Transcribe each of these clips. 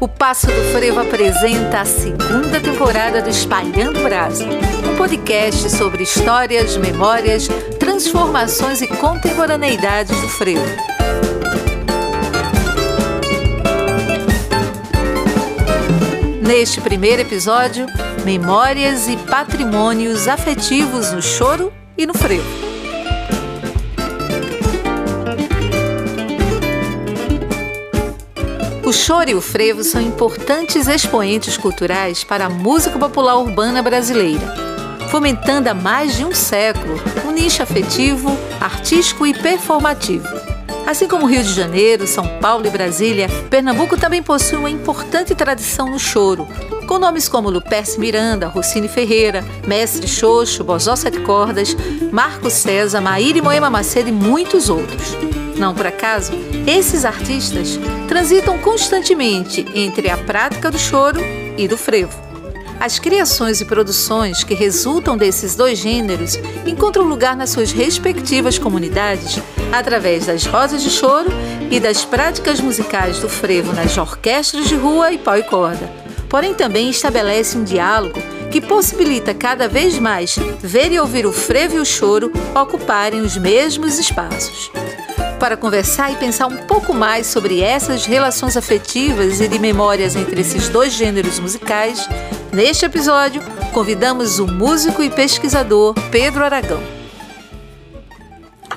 O Passo do Frevo apresenta a segunda temporada do Espalhando Brasa, um podcast sobre histórias, memórias, transformações e contemporaneidades do frevo. Neste primeiro episódio, memórias e patrimônios afetivos no choro e no frevo. O choro e o frevo são importantes expoentes culturais para a música popular urbana brasileira, fomentando há mais de um século um nicho afetivo, artístico e performativo. Assim como Rio de Janeiro, São Paulo e Brasília, Pernambuco também possui uma importante tradição no choro, com nomes como Luperce Miranda, Rossini Ferreira, Mestre Xoxo, Bozó Sete Cordas, Marco César, Maíra e Moema Macedo e muitos outros. Não por acaso, esses artistas transitam constantemente entre a prática do choro e do frevo. As criações e produções que resultam desses dois gêneros encontram lugar nas suas respectivas comunidades através das rosas de choro e das práticas musicais do frevo nas orquestras de rua e pau e corda. Porém, também estabelece um diálogo que possibilita cada vez mais ver e ouvir o frevo e o choro ocuparem os mesmos espaços para conversar e pensar um pouco mais sobre essas relações afetivas e de memórias entre esses dois gêneros musicais, neste episódio convidamos o músico e pesquisador Pedro Aragão.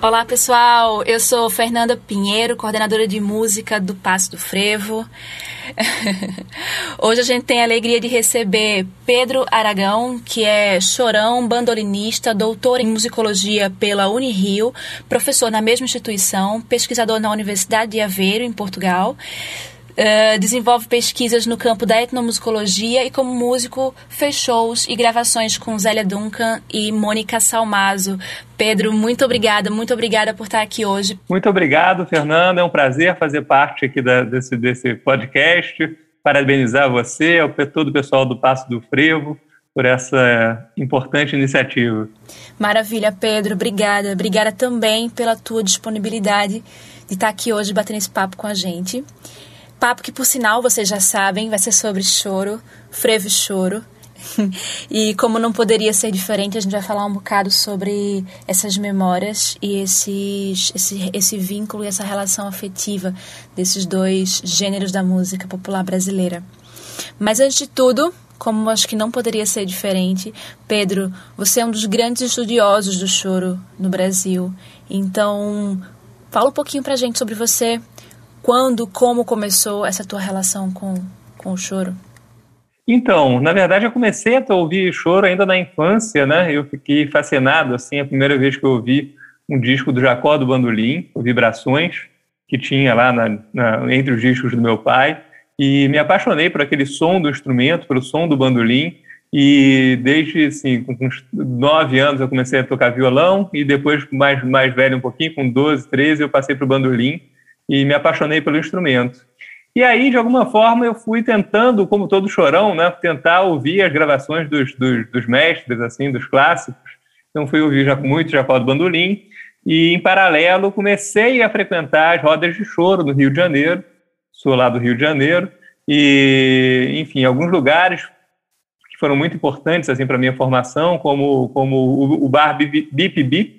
Olá pessoal, eu sou Fernanda Pinheiro, coordenadora de música do Passo do Frevo. Hoje a gente tem a alegria de receber Pedro Aragão, que é chorão, bandolinista, doutor em musicologia pela Unirio, professor na mesma instituição, pesquisador na Universidade de Aveiro, em Portugal. Uh, desenvolve pesquisas no campo da etnomusicologia e, como músico, fez shows e gravações com Zélia Duncan e Mônica Salmazo. Pedro, muito obrigada, muito obrigada por estar aqui hoje. Muito obrigado, Fernanda. É um prazer fazer parte aqui da, desse, desse podcast. Parabenizar você, ao todo o pessoal do Passo do Frevo, por essa importante iniciativa. Maravilha, Pedro. Obrigada. Obrigada também pela tua disponibilidade de estar aqui hoje batendo esse papo com a gente. Papo que, por sinal, vocês já sabem, vai ser sobre choro, frevo e choro. e como não poderia ser diferente, a gente vai falar um bocado sobre essas memórias e esses, esse, esse vínculo e essa relação afetiva desses dois gêneros da música popular brasileira. Mas antes de tudo, como acho que não poderia ser diferente, Pedro, você é um dos grandes estudiosos do choro no Brasil. Então, fala um pouquinho pra gente sobre você, quando, como começou essa tua relação com, com o choro? Então, na verdade, eu comecei a ouvir choro ainda na infância, né? Eu fiquei fascinado, assim, a primeira vez que eu ouvi um disco do Jacó do Bandolim, o Vibrações, que tinha lá na, na, entre os discos do meu pai, e me apaixonei por aquele som do instrumento, pelo som do bandolim, e desde, assim, com uns nove anos eu comecei a tocar violão, e depois, mais, mais velho um pouquinho, com 12, 13, eu passei para o bandolim, e me apaixonei pelo instrumento. E aí, de alguma forma, eu fui tentando, como todo chorão, né, tentar ouvir as gravações dos, dos, dos mestres, assim, dos clássicos. Então, fui ouvir já, muito Jacó do Bandolim. E, em paralelo, comecei a frequentar as rodas de choro no Rio de Janeiro. Sou lá do Rio de Janeiro. E, enfim, alguns lugares que foram muito importantes assim para minha formação, como, como o, o bar Bip Bip,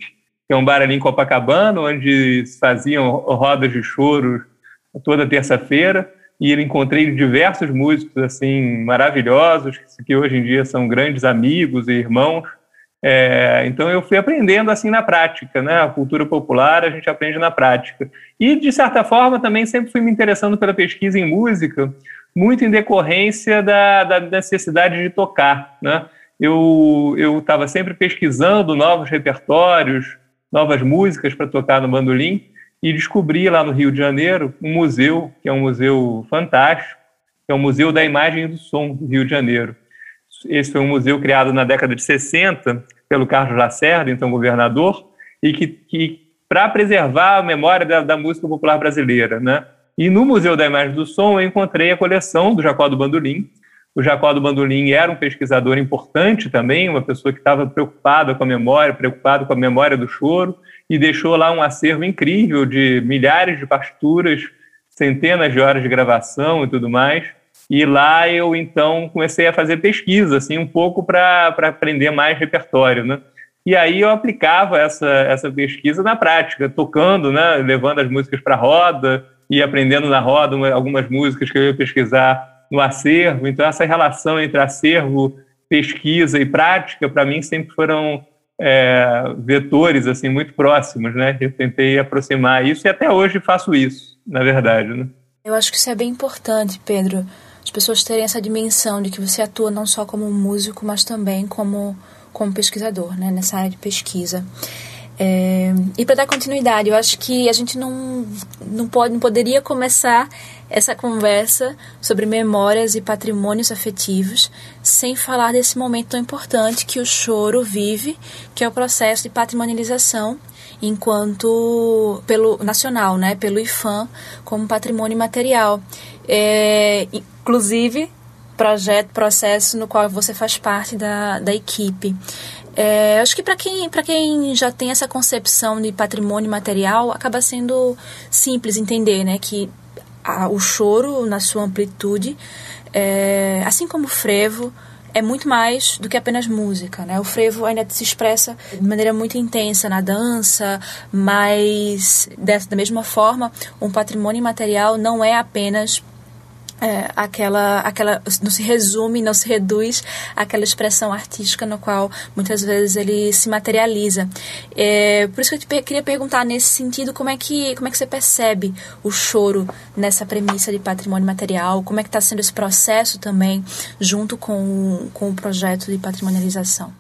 é um bar ali em Copacabana, onde faziam rodas de choro toda terça-feira, e encontrei diversos músicos assim maravilhosos, que hoje em dia são grandes amigos e irmãos. É, então eu fui aprendendo assim na prática, né? A cultura popular a gente aprende na prática. E de certa forma também sempre fui me interessando pela pesquisa em música, muito em decorrência da, da necessidade de tocar, né? Eu eu estava sempre pesquisando novos repertórios, novas músicas para tocar no bandolim e descobri lá no Rio de Janeiro um museu, que é um museu fantástico, que é o Museu da Imagem e do Som do Rio de Janeiro. Esse foi um museu criado na década de 60 pelo Carlos Lacerda, então governador, e que, que para preservar a memória da, da, música popular brasileira, né? E no Museu da Imagem do Som eu encontrei a coleção do Jacó do Bandolim, o Jacó do Bandolim era um pesquisador importante também, uma pessoa que estava preocupada com a memória, preocupado com a memória do choro, e deixou lá um acervo incrível de milhares de partituras, centenas de horas de gravação e tudo mais. E lá eu então comecei a fazer pesquisa, assim, um pouco para aprender mais repertório, né? E aí eu aplicava essa, essa pesquisa na prática, tocando, né, levando as músicas para roda e aprendendo na roda uma, algumas músicas que eu ia pesquisar no acervo. Então essa relação entre acervo, pesquisa e prática, para mim sempre foram é, vetores assim muito próximos, né? Eu tentei aproximar isso e até hoje faço isso, na verdade, né? Eu acho que isso é bem importante, Pedro. As pessoas terem essa dimensão de que você atua não só como músico, mas também como como pesquisador, né, nessa área de pesquisa. É, e para dar continuidade, eu acho que a gente não, não, pode, não poderia começar essa conversa sobre memórias e patrimônios afetivos sem falar desse momento tão importante que o choro vive, que é o processo de patrimonialização enquanto pelo nacional, né, pelo IFAM como patrimônio material. É, inclusive projeto, processo no qual você faz parte da, da equipe. É, acho que para quem, quem já tem essa concepção de patrimônio material, acaba sendo simples entender né, que a, o choro, na sua amplitude, é, assim como o frevo, é muito mais do que apenas música, né? O frevo ainda se expressa de maneira muito intensa na dança, mas dessa, da mesma forma, um patrimônio material não é apenas é, aquela, aquela não se resume, não se reduz àquela expressão artística no qual muitas vezes ele se materializa. É, por isso que eu te queria perguntar nesse sentido como é que como é que você percebe o choro nessa premissa de patrimônio material, como é que está sendo esse processo também junto com, com o projeto de patrimonialização.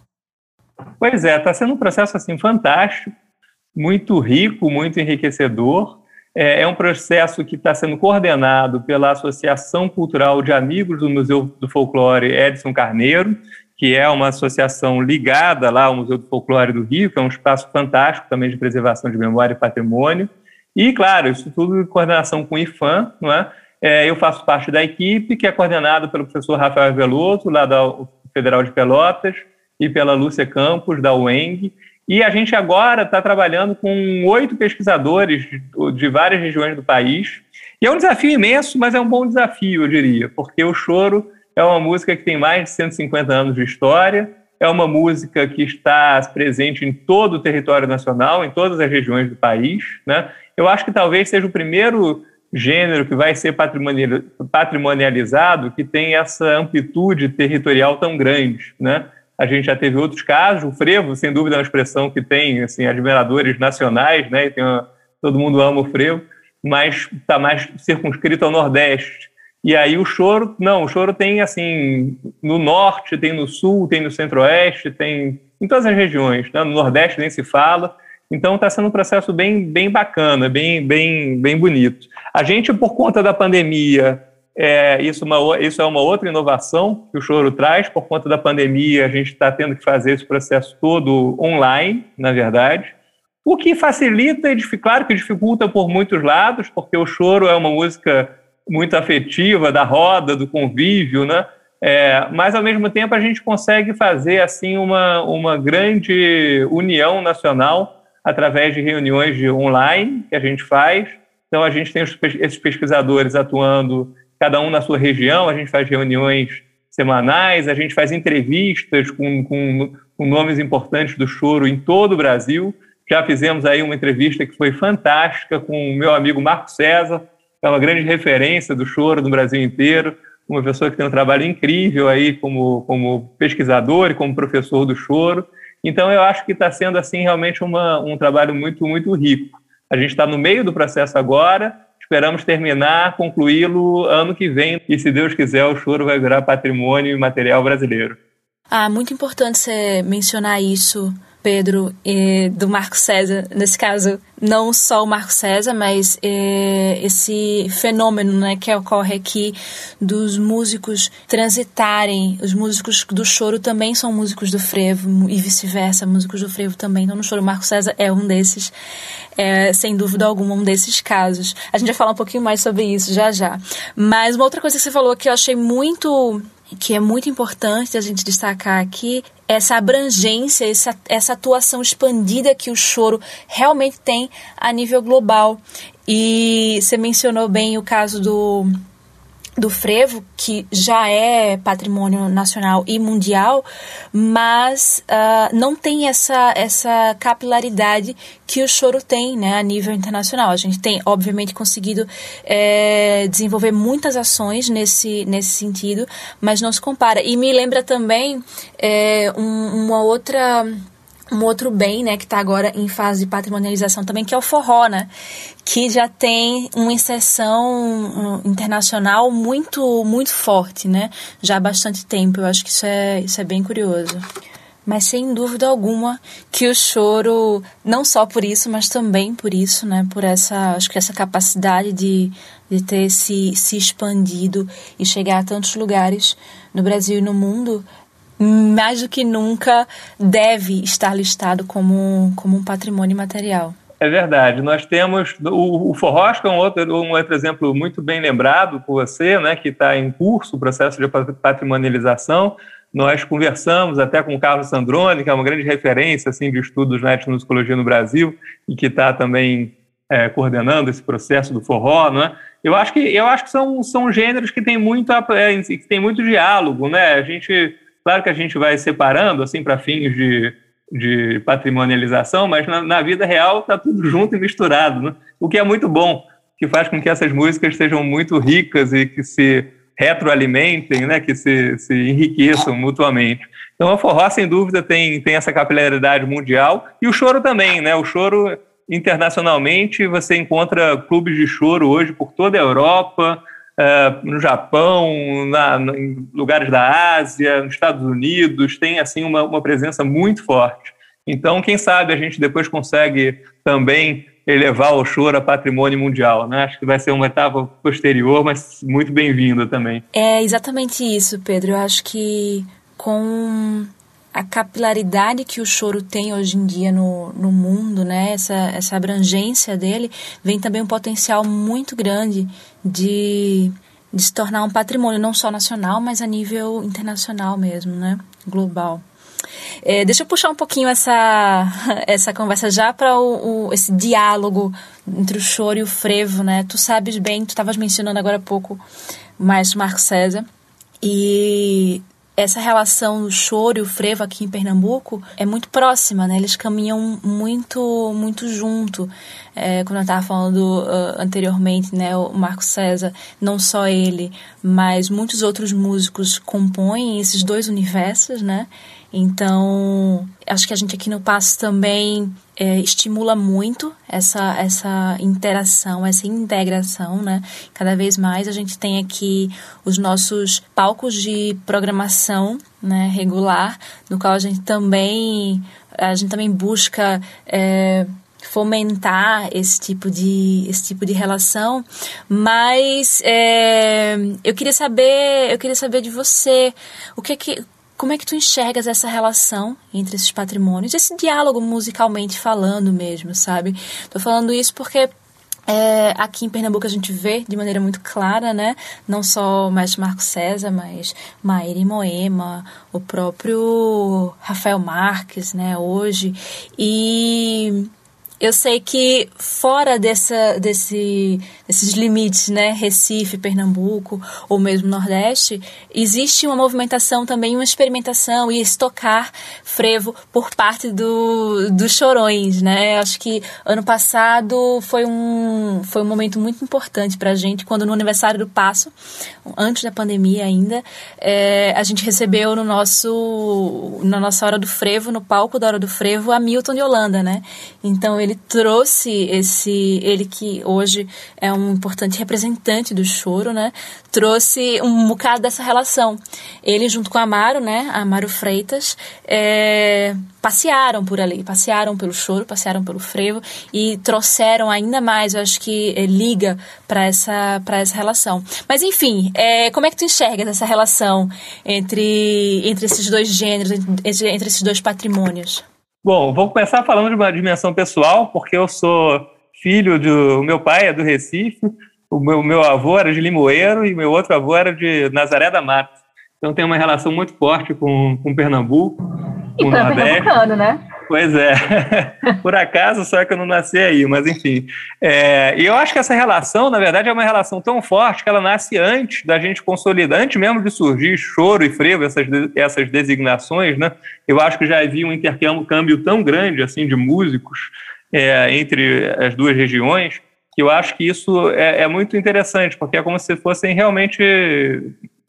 Pois é, está sendo um processo assim fantástico, muito rico, muito enriquecedor. É, é um processo que está sendo coordenado pela Associação Cultural de Amigos do Museu do Folclore Edson Carneiro, que é uma associação ligada lá ao Museu do Folclore do Rio, que é um espaço fantástico também de preservação de memória e patrimônio. E, claro, isso tudo em coordenação com o IFAM, não é? é eu faço parte da equipe, que é coordenada pelo professor Rafael Veloso, lá da Federal de Pelotas, e pela Lúcia Campos, da UENG, e a gente agora está trabalhando com oito pesquisadores de, várias regiões do país. E é um desafio imenso, mas é um bom desafio, eu diria, porque o choro é uma música que tem mais de 150 anos de história, é uma música que está presente em todo o território nacional, em todas as regiões do país. Né? Eu acho que talvez seja o primeiro gênero que vai ser patrimonializado que tem essa amplitude territorial tão grande. Né? A gente já teve outros casos. O frevo, sem dúvida, é uma expressão que tem assim, admiradores nacionais, né? Tem uma, todo mundo ama o frevo, mas está mais circunscrito ao Nordeste. E aí o choro, não, o choro tem assim no Norte, tem no Sul, tem no Centro-Oeste, tem em todas as regiões. Né? No Nordeste nem se fala. Então está sendo um processo bem, bem bacana, bem, bem, bem bonito. A gente, por conta da pandemia, é, isso, uma, isso é uma outra inovação que o Choro traz. Por conta da pandemia, a gente está tendo que fazer esse processo todo online, na verdade. O que facilita claro, que dificulta por muitos lados, porque o choro é uma música muito afetiva, da roda, do convívio, né? É, mas, ao mesmo tempo, a gente consegue fazer assim uma, uma grande união nacional através de reuniões de online que a gente faz. Então, a gente tem esses pesquisadores atuando cada um na sua região, a gente faz reuniões semanais, a gente faz entrevistas com, com, com nomes importantes do choro em todo o Brasil. Já fizemos aí uma entrevista que foi fantástica com o meu amigo Marco César, que é uma grande referência do choro no Brasil inteiro, uma pessoa que tem um trabalho incrível aí como, como pesquisador e como professor do choro. Então, eu acho que está sendo, assim, realmente uma, um trabalho muito, muito rico. A gente está no meio do processo agora, Esperamos terminar, concluí-lo ano que vem. E se Deus quiser, o choro vai virar patrimônio material brasileiro. Ah, muito importante você mencionar isso Pedro e do Marco César, nesse caso, não só o Marco César, mas é, esse fenômeno né, que ocorre aqui dos músicos transitarem. Os músicos do choro também são músicos do frevo e vice-versa, músicos do frevo também. Então, no choro, o Marco César é um desses, é, sem dúvida alguma, um desses casos. A gente vai falar um pouquinho mais sobre isso já já. Mas uma outra coisa que você falou que eu achei muito que é muito importante a gente destacar aqui, essa abrangência, essa, essa atuação expandida que o choro realmente tem a nível global. E você mencionou bem o caso do do frevo, que já é patrimônio nacional e mundial, mas uh, não tem essa, essa capilaridade que o choro tem né, a nível internacional. A gente tem, obviamente, conseguido é, desenvolver muitas ações nesse, nesse sentido, mas não se compara. E me lembra também é, um, uma outra um outro bem, né, que está agora em fase de patrimonialização também, que é o forró, né, que já tem uma inserção internacional muito muito forte, né, já há bastante tempo. Eu acho que isso é isso é bem curioso. Mas sem dúvida alguma que o choro, não só por isso, mas também por isso, né, por essa, acho que essa capacidade de, de ter se, se expandido e chegar a tantos lugares no Brasil e no mundo, mais do que nunca deve estar listado como, como um patrimônio material. É verdade. Nós temos o, o Forrosca, um outro, um outro exemplo muito bem lembrado por você, né, que está em curso o processo de patrimonialização. Nós conversamos até com o Carlos Sandrone, que é uma grande referência assim, de estudos na etnomusicologia no Brasil e que está também é, coordenando esse processo do forró, né? Eu acho que eu acho que são, são gêneros que têm muito é, que tem muito diálogo, né? A gente Claro que a gente vai separando, assim, para fins de, de patrimonialização, mas na, na vida real está tudo junto e misturado, né? o que é muito bom, que faz com que essas músicas sejam muito ricas e que se retroalimentem, né, que se, se enriqueçam mutuamente. Então, a forró, sem dúvida, tem, tem essa capilaridade mundial e o choro também, né? O choro, internacionalmente, você encontra clubes de choro hoje por toda a Europa, uh, no Japão, na, em lugares da Ásia, nos Estados Unidos, tem assim uma, uma presença muito forte. Então, quem sabe a gente depois consegue também elevar o choro a patrimônio mundial, né? Acho que vai ser uma etapa posterior, mas muito bem-vinda também. É exatamente isso, Pedro. Eu acho que com a capilaridade que o choro tem hoje em dia no, no mundo, né? Essa, essa abrangência dele, vem também um potencial muito grande de, de se tornar um patrimônio não só nacional, mas a nível internacional mesmo, né? Global. É, deixa eu puxar um pouquinho essa, essa conversa já para o, o, esse diálogo entre o choro e o frevo, né? Tu sabes bem, tu estavas mencionando agora há pouco maestro Marco César, e essa relação do choro e o frevo aqui em Pernambuco é muito próxima, né? Eles caminham muito, muito junto. É, quando eu estava falando uh, anteriormente, né? O Marco César, não só ele, mas muitos outros músicos compõem esses dois universos, né? Então, acho que a gente aqui no Passo também é, estimula muito essa, essa interação, essa integração, né? Cada vez mais a gente tem aqui os nossos palcos de programação né, regular, no qual a gente também, a gente também busca é, fomentar esse tipo de esse tipo de relação mas é, eu queria saber eu queria saber de você o que é que como é que tu enxergas essa relação entre esses patrimônios, esse diálogo musicalmente falando mesmo, sabe? Tô falando isso porque é, aqui em Pernambuco a gente vê de maneira muito clara, né? Não só mestre Marco César, mas Maíra Moema, o próprio Rafael Marques, né? Hoje. E eu sei que fora dessa, desse, desses limites, né, Recife, Pernambuco ou mesmo Nordeste, existe uma movimentação também, uma experimentação e estocar frevo por parte do, dos chorões, né? Acho que ano passado foi um, foi um momento muito importante para a gente, quando no aniversário do Passo, antes da pandemia ainda, é, a gente recebeu no nosso, na nossa Hora do Frevo, no palco da Hora do Frevo, a Milton de Holanda, né? Então ele trouxe esse, ele que hoje é um importante representante do choro, né? Trouxe um bocado dessa relação. Ele junto com Amaro, né? Amaro Freitas, é, passearam por ali, passearam pelo choro, passearam pelo frevo e trouxeram ainda mais, eu acho que é, liga para essa para essa relação. Mas enfim, é, como é que tu enxergas essa relação entre entre esses dois gêneros, entre, entre esses dois patrimônios? Bom, vou começar falando de uma dimensão pessoal, porque eu sou filho do. meu pai é do Recife, o meu, meu avô era de Limoeiro e meu outro avô era de Nazaré da Mata. então tem uma relação muito forte com, com Pernambuco, com e o Nordeste. né? Pois é, por acaso só que eu não nasci aí, mas enfim. É, e eu acho que essa relação, na verdade, é uma relação tão forte que ela nasce antes da gente consolidar, antes mesmo de surgir choro e frevo, essas, essas designações, né? Eu acho que já havia um intercâmbio tão grande assim de músicos é, entre as duas regiões que eu acho que isso é, é muito interessante, porque é como se fossem realmente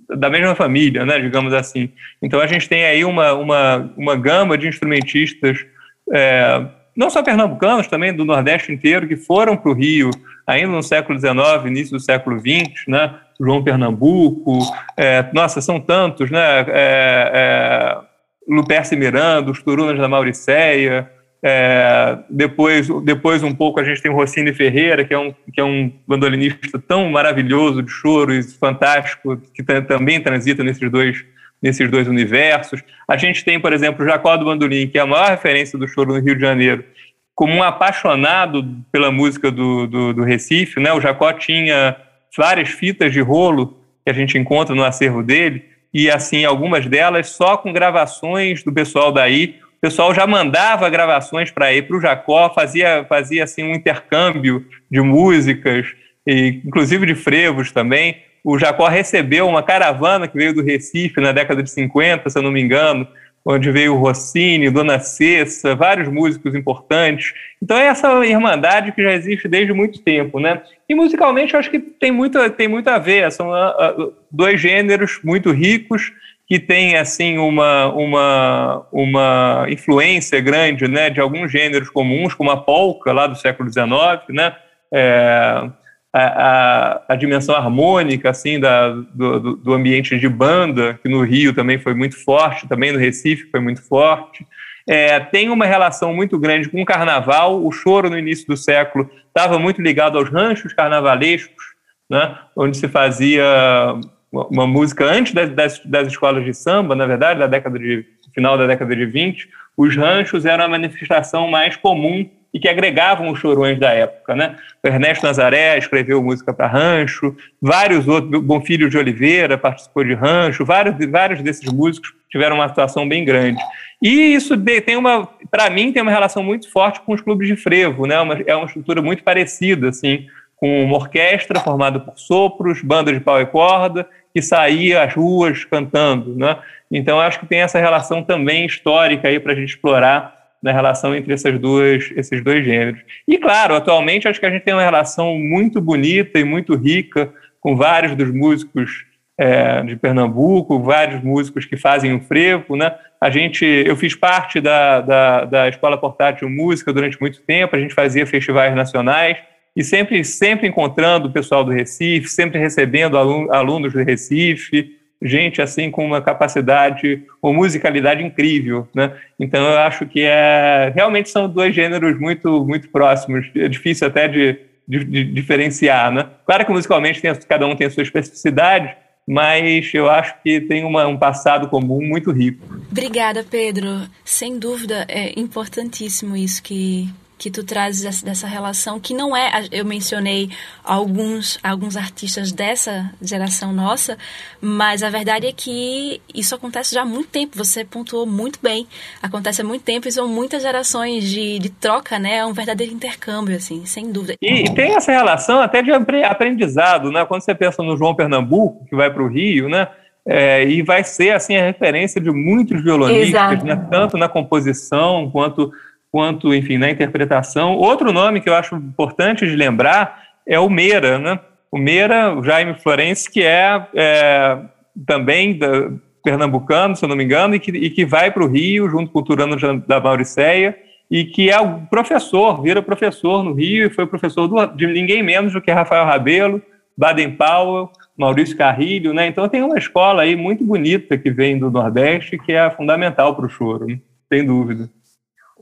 da mesma família, né, digamos assim. Então a gente tem aí uma, uma, uma gama de instrumentistas, é, não só pernambucanos, também do Nordeste inteiro, que foram para o Rio ainda no século XIX, início do século XX, né, João Pernambuco, é, nossa, são tantos, né, é, é, Luperce Miranda, os Turunas da Mauricéia, é, depois, depois um pouco a gente tem o Rossini Ferreira, que é um, que é um bandolinista tão maravilhoso de choro e fantástico, que também transita nesses dois, nesses dois universos. A gente tem, por exemplo, o Jacó do Bandolim, que é a maior referência do choro no Rio de Janeiro, como um apaixonado pela música do, do, do Recife. Né? O Jacó tinha várias fitas de rolo que a gente encontra no acervo dele, e assim, algumas delas só com gravações do pessoal daí, pessoal já mandava gravações para ir para o Jacó, fazia, fazia assim um intercâmbio de músicas, e, inclusive de frevos também. O Jacó recebeu uma caravana que veio do Recife na década de 50, se eu não me engano, onde veio Rossini, Dona Cessa, vários músicos importantes. Então é essa irmandade que já existe desde muito tempo, né? E musicalmente eu acho que tem muito, tem muito a ver, são uh, dois gêneros muito ricos, que tem assim uma, uma, uma influência grande né, de alguns gêneros comuns, como a polka lá do século XIX, né, é, a, a, a, dimensão harmônica assim da, do, do ambiente de banda, que no Rio também foi muito forte, também no Recife foi muito forte. É, tem uma relação muito grande com o carnaval. O choro no início do século estava muito ligado aos ranchos carnavalescos, né, onde se fazia uma música antes das, das, escolas de samba, na verdade, da década de final da década de 20, os ranchos eram a manifestação mais comum e que agregavam os chorões da época, né? O Ernesto Nazaré escreveu música para rancho, vários outros, Bonfilho de Oliveira participou de rancho, vários, vários desses músicos tiveram uma atuação bem grande. E isso tem uma, para mim, tem uma relação muito forte com os clubes de frevo, né? Uma, é uma estrutura muito parecida, assim, com uma orquestra formada por sopros, banda de pau e corda que saía às ruas cantando, né? Então acho que tem essa relação também histórica aí para a gente explorar na relação entre essas duas, esses dois gêneros. E claro, atualmente acho que a gente tem uma relação muito bonita e muito rica com vários dos músicos é, de Pernambuco, vários músicos que fazem o frevo, né? A gente, eu fiz parte da, da, da Escola Portátil Música durante muito tempo, a gente fazia festivais nacionais, e sempre, sempre encontrando o pessoal do Recife, sempre recebendo alunos do Recife, gente assim com uma capacidade, uma musicalidade incrível, né? Então eu acho que é realmente são dois gêneros muito muito próximos, é difícil até de, de, de diferenciar, né? Claro que musicalmente tem, cada um tem a sua especificidade, mas eu acho que tem uma, um passado comum muito rico. Obrigada, Pedro. Sem dúvida é importantíssimo isso que que tu trazes dessa relação que não é eu mencionei alguns alguns artistas dessa geração nossa mas a verdade é que isso acontece já há muito tempo você pontuou muito bem. Acontece há muito tempo e são muitas gerações de, de troca né? É um verdadeiro intercâmbio assim sem dúvida. E, tem essa relação até de aprendizado né? Quando você pensa no João Pernambuco que vai para o Rio né? É, e vai ser assim a referência de muitos violonistas, né, tanto na composição quanto quanto, enfim, na interpretação. Outro nome que eu acho importante de lembrar é o Meira, né? O Meira, o Jaime Florencio, que é, é também da, pernambucano, se eu não me engano, e que, e que vai para o Rio junto com o Turano da Mauricéia, e que é o professor, vira professor no Rio, e foi professor do, de ninguém menos do que Rafael Rabelo, Baden Powell, Maurício Carrilho, né? Então tem uma escola aí muito bonita que vem do Nordeste, que é fundamental para o choro, sem dúvida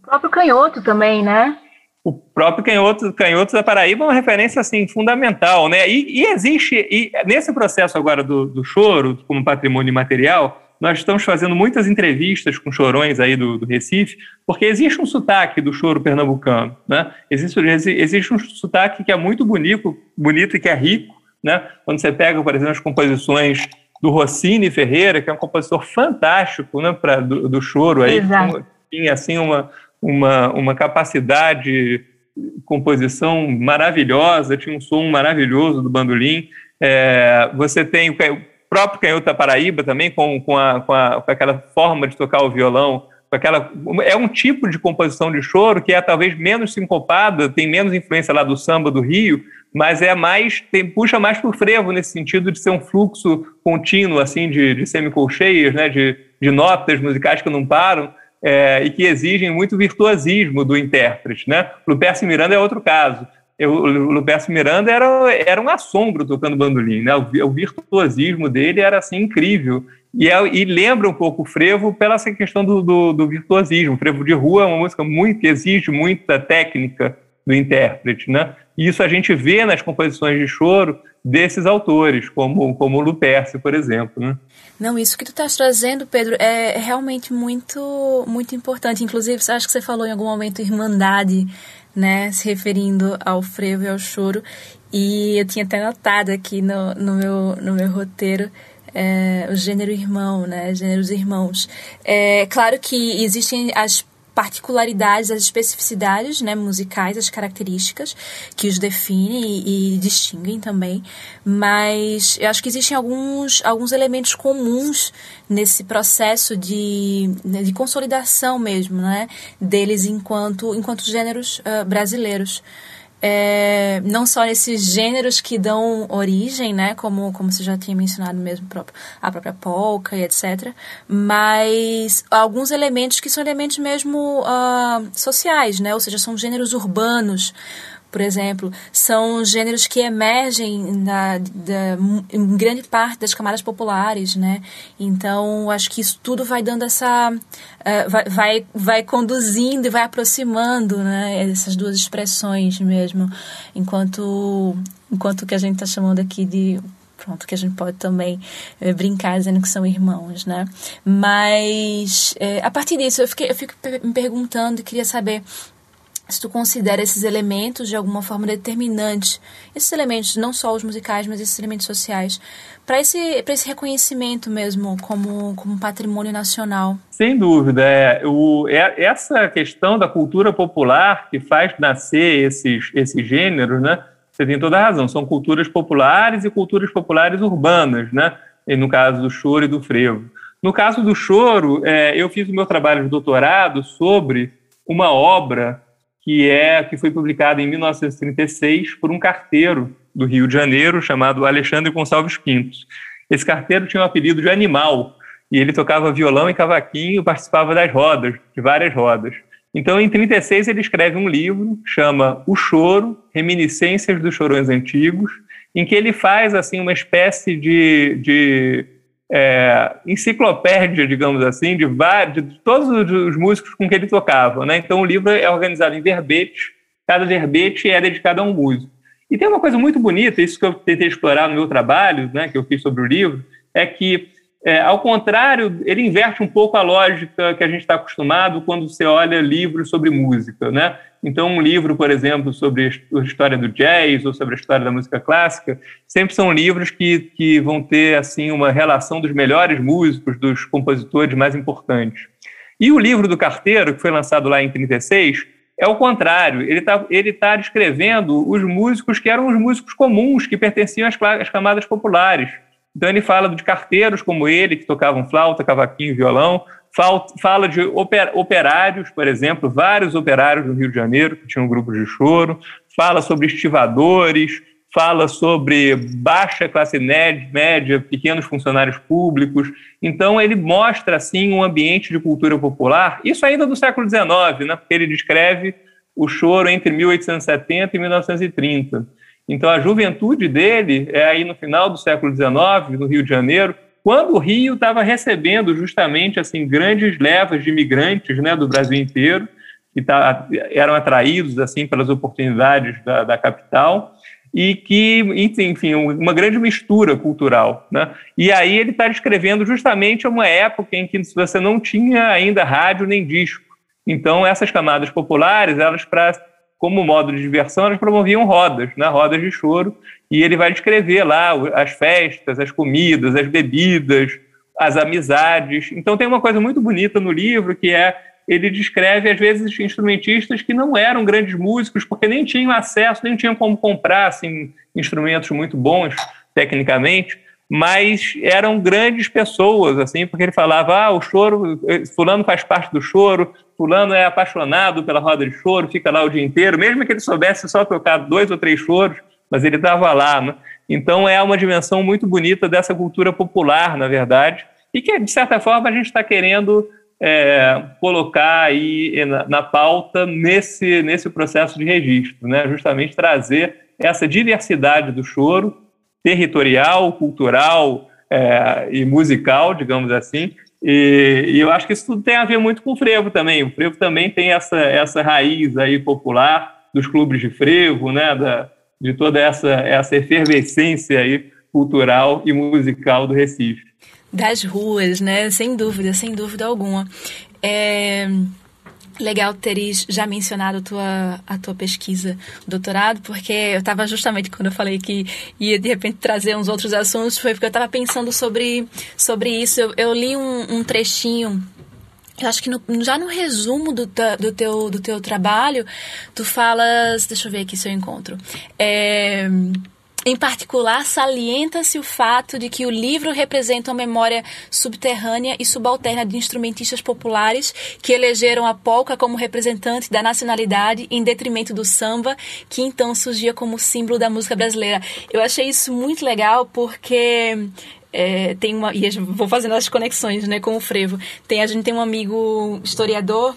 próprio canhoto também, né? O próprio canhoto, canhoto da Paraíba é uma referência assim fundamental, né? E, e existe e nesse processo agora do, do, choro como patrimônio imaterial, nós estamos fazendo muitas entrevistas com chorões aí do, do Recife, porque existe um sotaque do choro pernambucano, né? Existe, existe um sotaque que é muito bonito, bonito e que é rico, né? Quando você pega, por exemplo, as composições do Rossini Ferreira, que é um compositor fantástico né, pra, do, do choro, aí, tinha assim, uma, uma, uma capacidade de composição maravilhosa, tinha um som maravilhoso do bandolim. É, você tem o próprio Canhoto da Paraíba também, com, com, a, com, a, com aquela forma de tocar o violão aquela é um tipo de composição de choro que é talvez menos sincopada, tem menos influência lá do samba do Rio, mas é mais tem, puxa mais para o frevo nesse sentido de ser um fluxo contínuo assim de, de semicolcheias, né, de, de notas musicais que não param é, e que exigem muito virtuosismo do intérprete, né? Lupercio Miranda é outro caso. Eu, Lupercio Miranda era, era um assombro tocando bandolim, né? O, o virtuosismo dele era assim incrível e, é, e, lembra um pouco o frevo pela essa questão do, do, do, virtuosismo. O frevo de rua é uma música muito que exige muita técnica do intérprete, né? E isso a gente vê nas composições de choro desses autores, como como Lupercio, por exemplo, né? Não, isso que tu estás trazendo, Pedro, é realmente muito muito importante. Inclusive, acho que você falou em algum momento irmandade, né, se referindo ao frevo e ao choro. E eu tinha até notado aqui no, no meu no meu roteiro é, o gênero irmão, né? Gêneros irmãos. É claro que existem as particularidades, as especificidades né, musicais, as características que os definem e, e, distinguem também, mas eu acho que existem alguns, alguns elementos comuns nesse processo de, né, de consolidação mesmo, né, deles enquanto, enquanto gêneros uh, brasileiros é, não só esses gêneros que dão origem, né, como, como você já tinha mencionado mesmo, a própria polka e etc., mas alguns elementos que são elementos mesmo uh, sociais, né, ou seja, são gêneros urbanos, por exemplo, são gêneros que emergem da, da, em grande parte das camadas populares, né? Então, acho que isso tudo vai dando essa... Uh, vai, vai, vai conduzindo e vai aproximando, né? Essas duas expressões mesmo, enquanto, enquanto que a gente está chamando aqui de pronto, que a gente pode também é, brincar dizendo que são irmãos, né? Mas é, a partir disso eu, fiquei, eu fico me perguntando e queria saber se tu considera esses elementos de alguma forma determinantes, esses elementos, não só os musicais, mas esses elementos sociais, para esse, esse reconhecimento mesmo como, como patrimônio nacional? Sem dúvida. É, o, é, essa questão da cultura popular que faz nascer esses, esses gêneros, né? Você tem toda a razão. São culturas populares e culturas populares urbanas, né? E no caso do choro e do frevo. No caso do choro, é, eu fiz o meu trabalho de doutorado sobre uma obra que é que foi publicada em 1936 por um carteiro do Rio de Janeiro chamado Alexandre Gonçalves Pintos. Esse carteiro tinha o um apelido de Animal e ele tocava violão e cavaquinho participava das rodas, de várias rodas. Então, em 36 ele escreve um livro chama O Choro: Reminiscências dos Chorões Antigos, em que ele faz assim uma espécie de, de é, enciclopédia, digamos assim, de, vários, de todos os músicos com que ele tocava. Né? Então, o livro é organizado em verbetes, cada verbete é dedicado a um músico. E tem uma coisa muito bonita, isso que eu tentei explorar no meu trabalho, né, que eu fiz sobre o livro, é que, é, ao contrário, ele inverte um pouco a lógica que a gente está acostumado quando você olha livros sobre música. Né? Então, um livro, por exemplo, sobre a história do jazz ou sobre a história da música clássica, sempre são livros que, que vão ter assim uma relação dos melhores músicos, dos compositores mais importantes. E o livro do Carteiro, que foi lançado lá em 36, é o contrário. Ele está ele tá descrevendo os músicos que eram os músicos comuns, que pertenciam às, às camadas populares. Então, ele fala de carteiros como ele, que tocavam flauta, cavaquinho violão, fala de operários, por exemplo, vários operários do Rio de Janeiro que tinham grupos de choro, fala sobre estivadores, fala sobre baixa classe média, pequenos funcionários públicos. Então, ele mostra, assim, um ambiente de cultura popular, isso ainda do século XIX, né? porque ele descreve o choro entre 1870 e 1930. Então, a juventude dele é aí no final do século XIX, no Rio de Janeiro, quando o Rio estava recebendo justamente assim grandes levas de imigrantes né, do Brasil inteiro, que tá, eram atraídos assim pelas oportunidades da, da capital, e que, enfim, uma grande mistura cultural. Né? E aí ele está descrevendo justamente uma época em que você não tinha ainda rádio nem disco. Então, essas camadas populares, elas para como modo de diversão, elas promoviam rodas, né, rodas de choro, e ele vai descrever lá as festas, as comidas, as bebidas, as amizades. Então tem uma coisa muito bonita no livro que é ele descreve às vezes instrumentistas que não eram grandes músicos porque nem tinham acesso, nem tinham como comprar assim, instrumentos muito bons tecnicamente, mas eram grandes pessoas, assim, porque ele falava, ah, o choro, fulano faz parte do choro, fulano é apaixonado pela roda de choro, fica lá o dia inteiro, mesmo que ele soubesse só tocar dois ou três choros, mas ele estava lá, né? Então é uma dimensão muito bonita dessa cultura popular, na verdade, e que, de certa forma, a gente está querendo é, colocar aí na, na, pauta nesse, nesse processo de registro, né? justamente trazer essa diversidade do choro, territorial, cultural é, e musical, digamos assim, e, e, eu acho que isso tudo tem a ver muito com o frevo também. O frevo também tem essa, essa raiz aí popular dos clubes de frevo, né? Da, de toda essa, essa efervescência aí cultural e musical do Recife. Das ruas, né? Sem dúvida, sem dúvida alguma. É legal teres já mencionado a tua, a tua pesquisa, doutorado, porque eu estava justamente quando eu falei que ia de repente trazer uns outros assuntos, foi porque eu estava pensando sobre, sobre isso. Eu, eu li um, um trechinho eu acho que no, já no resumo do, do, teu, do teu trabalho, tu falas. Deixa eu ver aqui se eu encontro. É, em particular, salienta-se o fato de que o livro representa uma memória subterrânea e subalterna de instrumentistas populares que elegeram a polca como representante da nacionalidade em detrimento do samba, que então surgia como símbolo da música brasileira. Eu achei isso muito legal porque é, tem uma e vou fazendo as conexões né com o frevo. Tem a gente tem um amigo historiador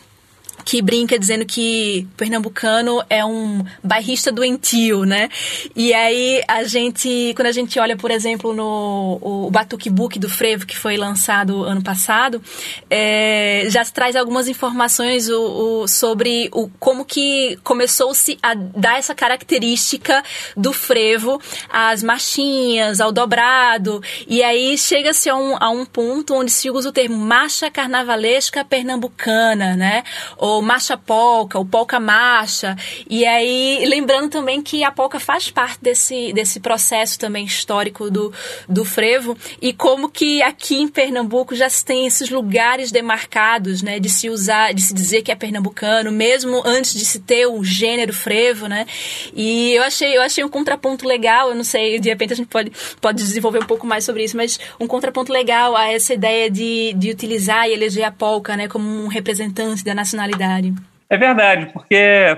que brinca dizendo que pernambucano é um bairrista doentio, né? E aí a gente, quando a gente olha, por exemplo, no o Batuque Book do Frevo, que foi lançado ano passado, é, já traz algumas informações o, o, sobre o, como que começou-se a dar essa característica do frevo às marchinhas, ao dobrado, e aí chega-se a um, a um ponto onde se usa o termo marcha carnavalesca pernambucana, né? Ou ou marcha polca, ou polca marcha. E aí, lembrando também que a polca faz parte desse, desse processo também histórico do, do frevo e como que aqui em Pernambuco já se tem esses lugares demarcados, né, de se usar, de se dizer que é pernambucano, mesmo antes de se ter o gênero frevo, né? E eu achei, eu achei um contraponto legal, eu não sei, de repente a gente pode, pode desenvolver um pouco mais sobre isso, mas um contraponto legal a essa ideia de, de utilizar e eleger a polca, né, como um representante da nacionalidade verdade. É verdade, porque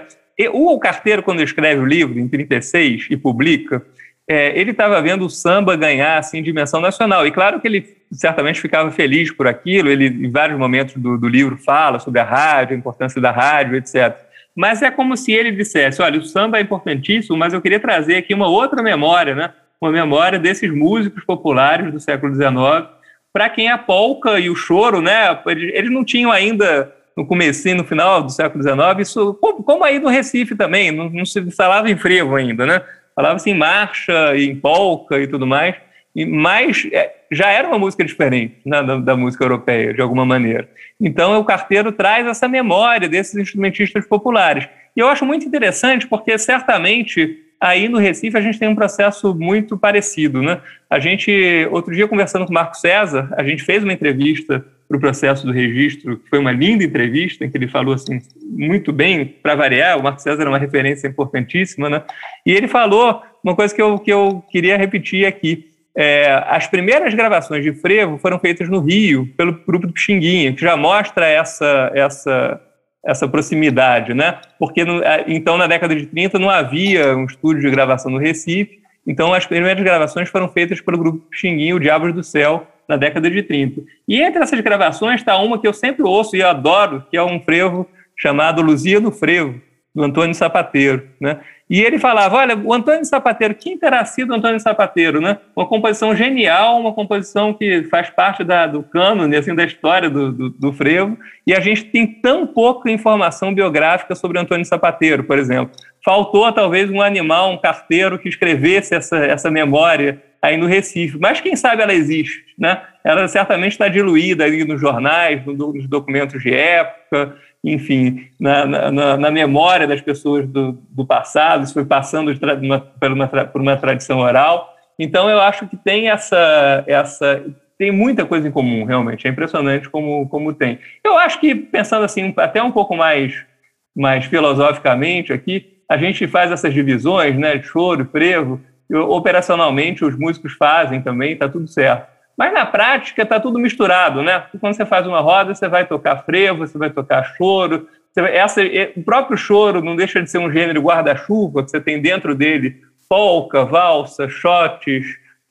o carteiro, quando escreve o livro, em 36, e publica, é, ele estava vendo o samba ganhar assim, dimensão nacional. E claro que ele certamente ficava feliz por aquilo, ele, em vários momentos do, do livro, fala sobre a rádio, a importância da rádio, etc. Mas é como se ele dissesse: olha, o samba é importantíssimo, mas eu queria trazer aqui uma outra memória, né? uma memória desses músicos populares do século XIX, para quem a polca e o choro, né? eles não tinham ainda no começo no final do século XIX, isso, como aí no Recife também, não, não se falava em frevo ainda, né? Falava-se em marcha, em polca e tudo mais, e, mas é, já era uma música diferente né, da, da, música europeia, de alguma maneira. Então, o carteiro traz essa memória desses instrumentistas populares. E eu acho muito interessante porque, certamente, aí no Recife a gente tem um processo muito parecido. Né? A gente, outro dia, conversando com o Marco César, a gente fez uma entrevista para o processo do registro, que foi uma linda entrevista, em que ele falou assim, muito bem, para variar, o Marco César era uma referência importantíssima, né? E ele falou uma coisa que eu, que eu queria repetir aqui. É, as primeiras gravações de frevo foram feitas no Rio, pelo grupo do Pixinguinha, que já mostra essa, essa, essa proximidade, né? Porque, é, então, na década de 30, não havia um estúdio de gravação no Recife, então as primeiras gravações foram feitas pelo grupo Pixinguinha, o Diabos do Céu, na década de 30. E entre essas gravações está uma que eu sempre ouço e adoro, que é um frevo chamado Luzia no Frevo, do Antônio Sapateiro, né? E ele falava, olha, o Antônio Sapateiro, quem terá sido o Antônio Sapateiro, né? Uma composição genial, uma composição que faz parte da, do cânone, assim, da história do, do, do, frevo, e a gente tem tão pouca informação biográfica sobre Antônio Sapateiro, por exemplo. Faltou, talvez, um animal, um carteiro que escrevesse essa, essa memória aí no Recife. Mas quem sabe ela existe, né? Ela certamente está diluída aí nos jornais, nos documentos de época, enfim, na, na, na memória das pessoas do, do, passado, isso foi passando de uma, por, uma, por uma tradição oral. Então, eu acho que tem essa, essa tem muita coisa em comum, realmente. É impressionante como, como tem. Eu acho que, pensando assim, até um pouco mais, mais filosoficamente aqui, a gente faz essas divisões, né, choro, frevo, operacionalmente os músicos fazem também, está tudo certo. Mas na prática está tudo misturado, né? Quando você faz uma roda, você vai tocar frevo, você vai tocar choro. Vai, essa, o próprio choro não deixa de ser um gênero guarda-chuva, que você tem dentro dele polca, valsa, shotes,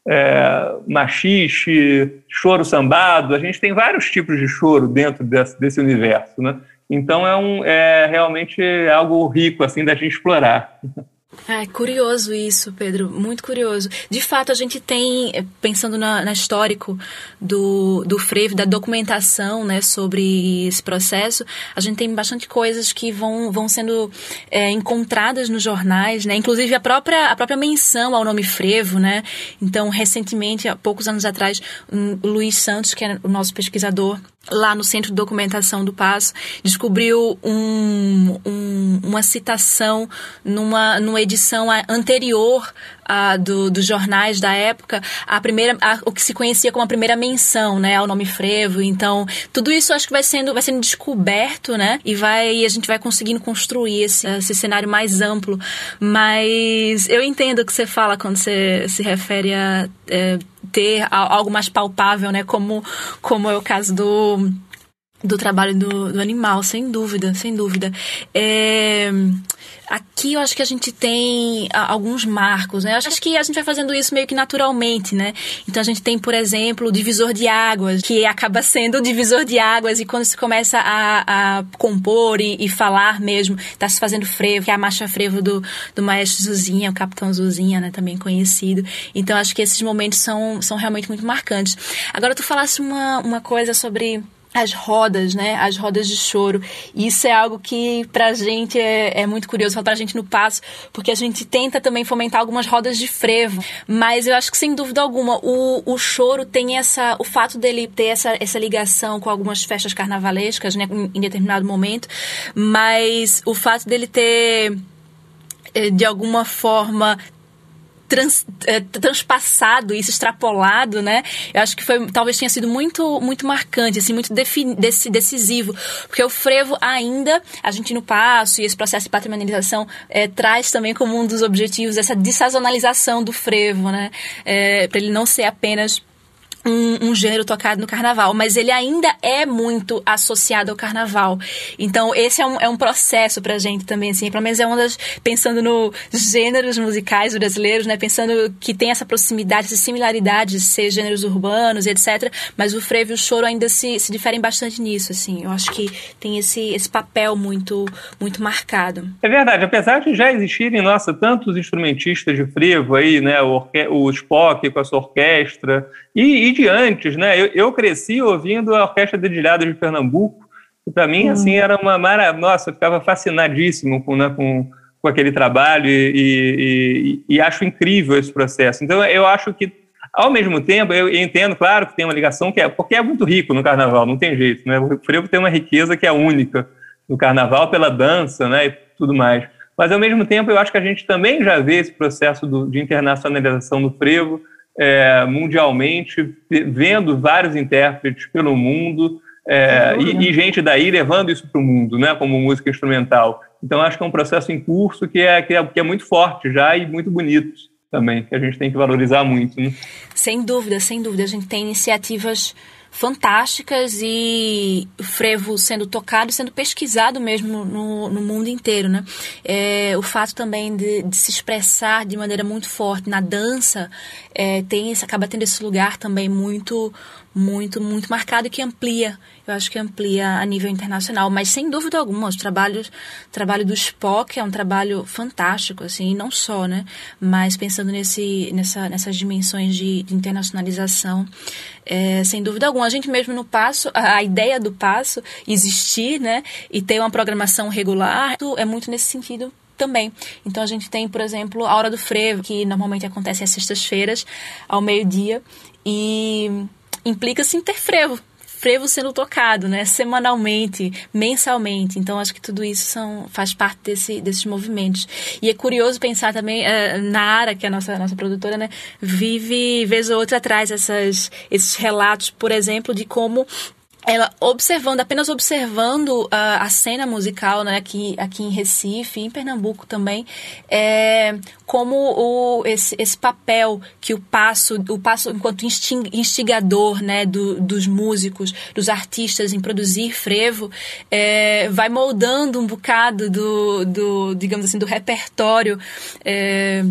é, machixe, choro sambado. A gente tem vários tipos de choro dentro desse, desse universo, né? Então é, um, é realmente algo rico assim da gente explorar. É curioso isso, Pedro, muito curioso. De fato, a gente tem, eh, pensando na, na histórico do, do frevo, da documentação né, sobre esse processo, a gente tem bastante coisas que vão, vão sendo é, encontradas nos jornais, né? inclusive a própria, a própria menção ao nome frevo. Né? Então, recentemente, há poucos anos atrás, um, Luiz Santos, que é o nosso pesquisador lá no Centro de Documentação do Passo, descobriu um, um, uma citação numa, numa edição anterior do, dos jornais da época, a primeira, a, o que se conhecia como a primeira menção, né, ao nome frevo. Então, tudo isso acho que vai sendo, vai sendo descoberto, né, e vai, a gente vai conseguindo construir esse, esse cenário mais amplo. Mas eu entendo o que você fala quando você se refere a é, ter algo mais palpável, né, como, como é o caso do do trabalho do, do, animal, sem dúvida, sem dúvida. É, aqui eu acho que a gente tem alguns marcos, né? Eu acho que a gente vai fazendo isso meio que naturalmente, né? Então a gente tem, por exemplo, o divisor de águas, que acaba sendo o divisor de águas, e quando se começa a, a compor e, e, falar mesmo, tá se fazendo frevo, que é a marcha frevo do, do maestro Zuzinha, o capitão Zuzinha, né? Também conhecido. Então acho que esses momentos são, são realmente muito marcantes. Agora tu falasse uma, uma coisa sobre as rodas, né? As rodas de choro. Isso é algo que pra gente é, é muito curioso, pra gente no passo, porque a gente tenta também fomentar algumas rodas de frevo. Mas eu acho que sem dúvida alguma, o, o choro tem essa. O fato dele ter essa, essa ligação com algumas festas carnavalescas, né? Em, em determinado momento. Mas o fato dele ter eh, de alguma forma trans, é, transpassado isso, extrapolado, né? Eu acho que foi, talvez tenha sido muito, muito marcante, assim, muito dec, decisivo, porque o frevo ainda, a gente no passo e esse processo de patrimonialização é, traz também como um dos objetivos essa dessazonalização do frevo, né? É, para ele não ser apenas um, um, gênero tocado no carnaval, mas ele ainda é muito associado ao carnaval. Então, esse é um, é um processo pra gente também, assim, pelo menos é uma das, pensando nos gêneros musicais brasileiros, né, pensando que tem essa proximidade, essa similaridade, ser gêneros urbanos, etc, mas o frevo e o choro ainda se, se diferem bastante nisso, assim, eu acho que tem esse, esse papel muito, muito marcado. É verdade, apesar de já existirem, nossa, tantos instrumentistas de frevo aí, né, o, o Spock com a sua orquestra, e, e de antes, né? Eu, eu cresci ouvindo a Orquestra Dedilhada de Pernambuco, e para mim, assim, uhum. era uma maravilha. Nossa, eu ficava fascinadíssimo com, né, com, com aquele trabalho e, e, e, e, acho incrível esse processo. Então, eu acho que, ao mesmo tempo, eu entendo, claro, que tem uma ligação, que é, porque é muito rico no carnaval, não tem jeito, né? O frevo tem uma riqueza que é única no carnaval pela dança, né, e tudo mais. Mas, ao mesmo tempo, eu acho que a gente também já vê esse processo do, de internacionalização do frevo, é, mundialmente, vendo vários intérpretes pelo mundo é, e, e, gente daí levando isso para o mundo, né, como música instrumental. Então, acho que é um processo em curso que é, que é, que é muito forte já e muito bonito também, que a gente tem que valorizar muito. Né? Sem dúvida, sem dúvida. A gente tem iniciativas fantásticas e frevo sendo tocado, sendo pesquisado mesmo no, no mundo inteiro, né? É, o fato também de, de, se expressar de maneira muito forte na dança é, tem acaba tendo esse lugar também muito muito, muito marcado e que amplia, eu acho que amplia a nível internacional, mas sem dúvida alguma, os trabalhos, o trabalho do Spock é um trabalho fantástico, assim, e não só, né, mas pensando nesse, nessa, nessas dimensões de, de internacionalização, é, sem dúvida alguma, a gente mesmo no Passo, a, a ideia do Passo existir, né, e ter uma programação regular, é muito nesse sentido também. Então a gente tem, por exemplo, a Hora do Frevo, que normalmente acontece às sextas-feiras, ao meio-dia, e implica-se em ter frevo. frevo sendo tocado, né? Semanalmente, mensalmente. Então, acho que tudo isso são, faz parte desse, desses movimentos. E é curioso pensar também, uh, Nara, que é a nossa, nossa produtora, né? Vive, vez ou outra, traz essas, esses relatos, por exemplo, de como ela observando, apenas observando a, a cena musical, né, aqui, aqui em Recife, em Pernambuco também, é, como o, esse, esse papel que o passo, o passo enquanto instigador, né, do, dos músicos, dos artistas em produzir frevo, é, vai moldando um bocado do, do, digamos assim, do repertório é,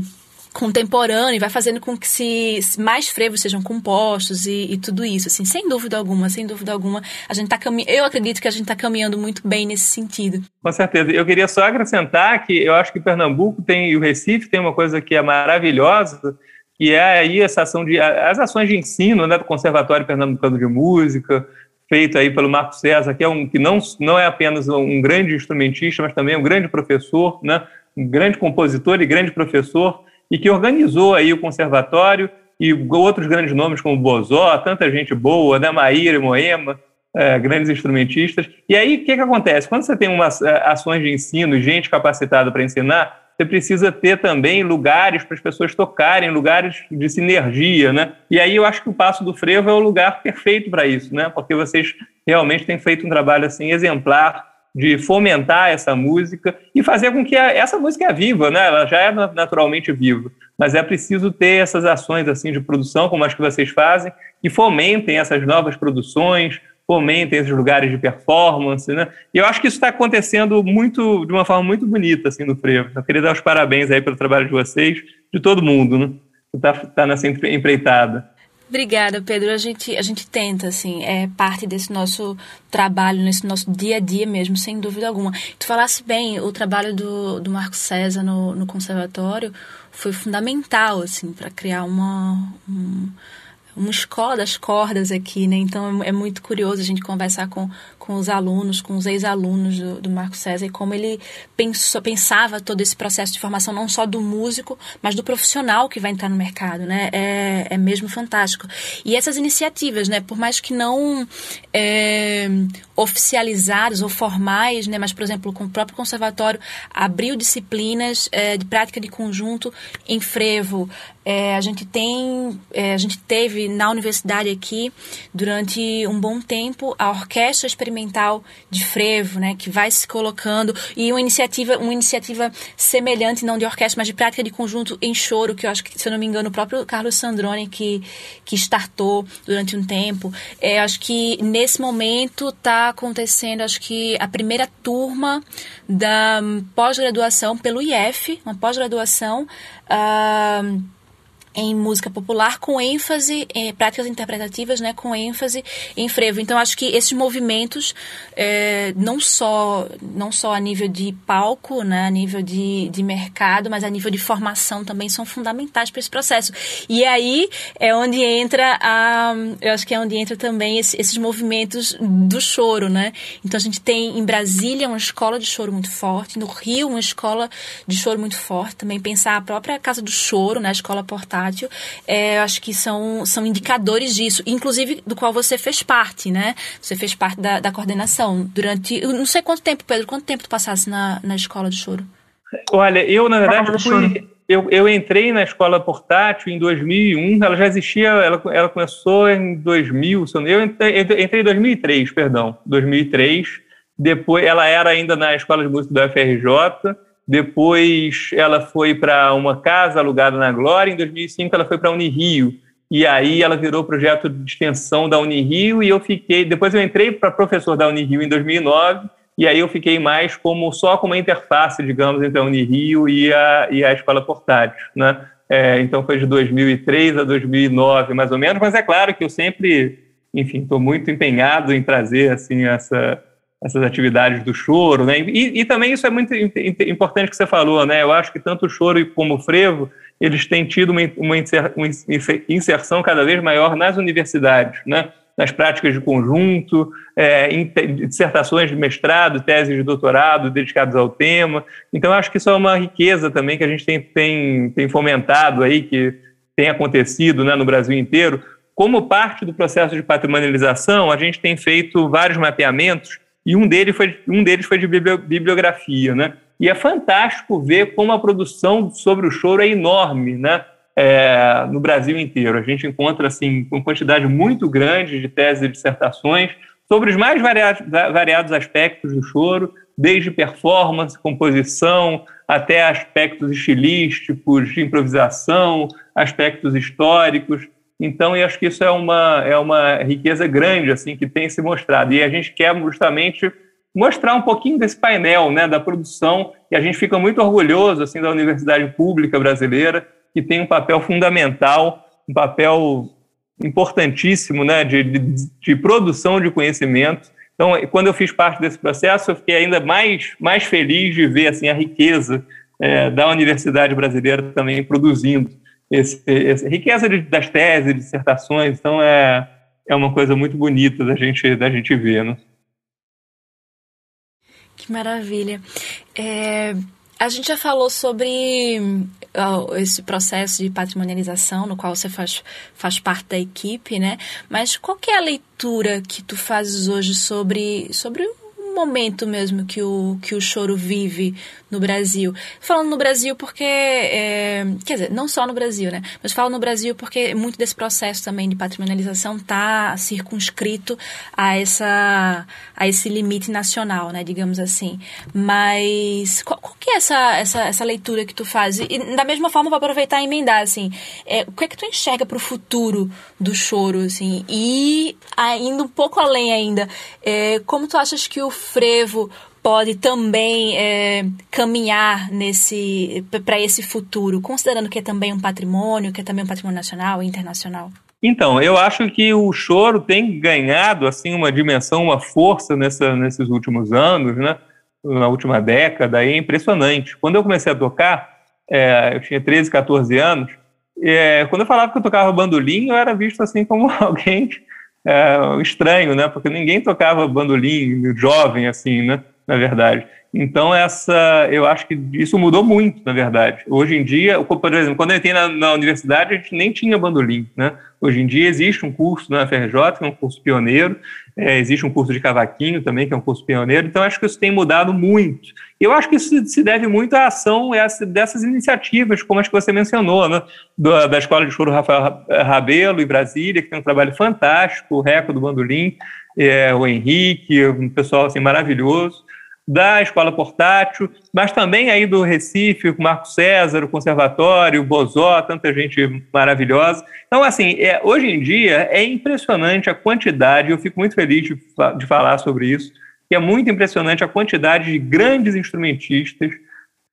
contemporâneo, vai fazendo com que se mais frevos sejam compostos e, e, tudo isso, assim, sem dúvida alguma, sem dúvida alguma, a gente tá caminhando, eu acredito que a gente está caminhando muito bem nesse sentido. Com certeza. Eu queria só acrescentar que eu acho que Pernambuco tem e o Recife tem uma coisa que é maravilhosa, que é aí essa ação de as ações de ensino, né, do Conservatório Pernambucano de Música, feito aí pelo Marco César, que é um que não não é apenas um grande instrumentista, mas também um grande professor, né, um grande compositor e grande professor e que organizou aí o conservatório e outros grandes nomes como Bozó, tanta gente boa, né, Maíra Moema, é, grandes instrumentistas. E aí, o que, que acontece? Quando você tem umas é, ações de ensino, gente capacitada para ensinar, você precisa ter também lugares para as pessoas tocarem, lugares de sinergia, né? E aí eu acho que o Passo do Frevo é o lugar perfeito para isso, né? Porque vocês realmente têm feito um trabalho assim exemplar de fomentar essa música e fazer com que a, essa música é viva, né? Ela já é naturalmente viva, mas é preciso ter essas ações assim de produção, como as que vocês fazem, que fomentem essas novas produções, fomentem esses lugares de performance, né? E eu acho que isso está acontecendo muito de uma forma muito bonita assim no Frevo. Eu queria dar os parabéns aí pelo trabalho de vocês, de todo mundo, né? Que está tá nessa empreitada. Obrigada, Pedro. A gente, a gente tenta, assim, é parte desse nosso trabalho, nesse nosso dia a dia mesmo, sem dúvida alguma. Tu falasse bem, o trabalho do, do Marco César no, no conservatório foi fundamental, assim, para criar uma, um, uma escola das cordas aqui, né? Então é, muito curioso a gente conversar com, com os alunos, com os ex-alunos do, do Marco César e como ele pensou, pensava todo esse processo de formação, não só do músico, mas do profissional que vai entrar no mercado, né? É, é mesmo fantástico. E essas iniciativas, né? Por mais que não é, oficializadas ou formais, né? Mas, por exemplo, com o próprio conservatório abriu disciplinas é, de prática de conjunto em frevo, é, a gente tem, é, a gente teve na universidade aqui durante um bom tempo a orquestra experimental de frevo, né, que vai se colocando e uma iniciativa, uma iniciativa semelhante não de orquestra, mas de prática de conjunto em choro, que eu acho que se eu não me engano o próprio Carlos Sandrone que que startou durante um tempo. É, acho que nesse momento está acontecendo, acho que a primeira turma da pós-graduação pelo IF, uma pós-graduação uh, em música popular com ênfase em práticas interpretativas, né, com ênfase em frevo. Então acho que esses movimentos é, não só não só a nível de palco, né, a nível de, de mercado, mas a nível de formação também são fundamentais para esse processo. E aí é onde entra a, eu acho que é onde entra também esse, esses movimentos do choro, né? Então a gente tem em Brasília uma escola de choro muito forte, no Rio uma escola de choro muito forte, também pensar a própria casa do choro, né, a escola portátil portátil, é, acho que são, são indicadores disso, inclusive do qual você fez parte, né? Você fez parte da, da coordenação durante. Eu não sei quanto tempo, Pedro, quanto tempo tu passasse na, na escola de choro? Olha, eu, na verdade, fui, eu, eu entrei na escola portátil em 2001, ela já existia, ela, ela começou em 2000, eu entrei, entrei em 2003, perdão, 2003. Depois, ela era ainda na escola de música da FRJ, depois ela foi para uma casa alugada na Glória, em 2005 ela foi para a Unirio, e aí ela virou projeto de extensão da Unirio e eu fiquei, depois eu entrei para professor da Unirio em 2009, e aí eu fiquei mais como só como interface, digamos, entre a Unirio e a, e a escola portátil, né? É, então foi de 2003 a 2009, mais ou menos, mas é claro que eu sempre, enfim, estou muito empenhado em trazer assim essa essas atividades do choro, né? E, e, também isso é muito importante que você falou, né? Eu acho que tanto o choro como o frevo eles têm tido uma, uma inserção cada vez maior nas universidades, né? Nas práticas de conjunto, é, em dissertações de mestrado, teses de doutorado dedicadas ao tema. Então, acho que isso é uma riqueza também que a gente tem, tem, tem fomentado aí, que tem acontecido né, no Brasil inteiro, como parte do processo de patrimonialização, a gente tem feito vários mapeamentos e um deles foi, um deles foi de bibliografia, né? E é fantástico ver como a produção sobre o choro é enorme, né? É, no Brasil inteiro. A gente encontra assim uma quantidade muito grande de teses e dissertações sobre os mais variados, variados aspectos do choro, desde performance, composição, até aspectos estilísticos, de improvisação, aspectos históricos. Então, eu acho que isso é uma, é uma riqueza grande assim que tem se mostrado. E a gente quer justamente mostrar um pouquinho desse painel, né, da produção, e a gente fica muito orgulhoso assim da Universidade Pública Brasileira, que tem um papel fundamental, um papel importantíssimo, né, de, de, de produção de conhecimento. Então, quando eu fiz parte desse processo, eu fiquei ainda mais, mais feliz de ver assim a riqueza é, da Universidade Brasileira também produzindo esse, essa riqueza de, das teses, dissertações. Então, é, é uma coisa muito bonita da gente, da gente ver. Né? Que maravilha. É, a gente já falou sobre esse processo de patrimonialização no qual você faz, faz parte da equipe, né? Mas qual é a leitura que tu fazes hoje sobre, sobre momento mesmo que o, que o choro vive no Brasil. Falando no Brasil porque, é, quer dizer, não só no Brasil, né? Mas falo no Brasil porque muito desse processo também de patrimonialização está circunscrito a, essa, a esse limite nacional, né? Digamos assim. Mas qual, qual que é essa, essa, essa leitura que tu faz? E da mesma forma, vou aproveitar e emendar, assim, é, o que é que tu enxerga para o futuro do choro, assim? E ainda um pouco além ainda, é, como tu achas que o frevo pode também é, caminhar nesse para esse futuro, considerando que é também um patrimônio, que é também um patrimônio nacional e internacional? Então, eu acho que o choro tem ganhado assim uma dimensão, uma força nessa, nesses últimos anos, né? Na última década, é impressionante. Quando eu comecei a tocar, é, eu tinha 13, 14 anos, é, quando eu falava que eu tocava bandolim, eu era visto assim como alguém é, estranho, né? Porque ninguém tocava bandolim jovem assim, né? na verdade. Então, essa, eu acho que isso mudou muito, na verdade. Hoje em dia, por exemplo, quando eu entrei na, na universidade, a gente nem tinha bandolim, né? Hoje em dia existe um curso na FRJ, que é um curso pioneiro, é, existe um curso de cavaquinho também, que é um curso pioneiro, então acho que isso tem mudado muito. Eu acho que isso se deve muito à ação dessas iniciativas, como as que você mencionou, né? da, da Escola de Choro Rafael Rabelo, em Brasília, que tem um trabalho fantástico, o Reco do Bandolim, é, o Henrique, um pessoal assim, maravilhoso da escola portátil, mas também aí do Recife, com Marco César, o Conservatório, o Bozó, tanta gente maravilhosa. Então, assim, é, hoje em dia é impressionante a quantidade, eu fico muito feliz de, de falar sobre isso, que é muito impressionante a quantidade de grandes instrumentistas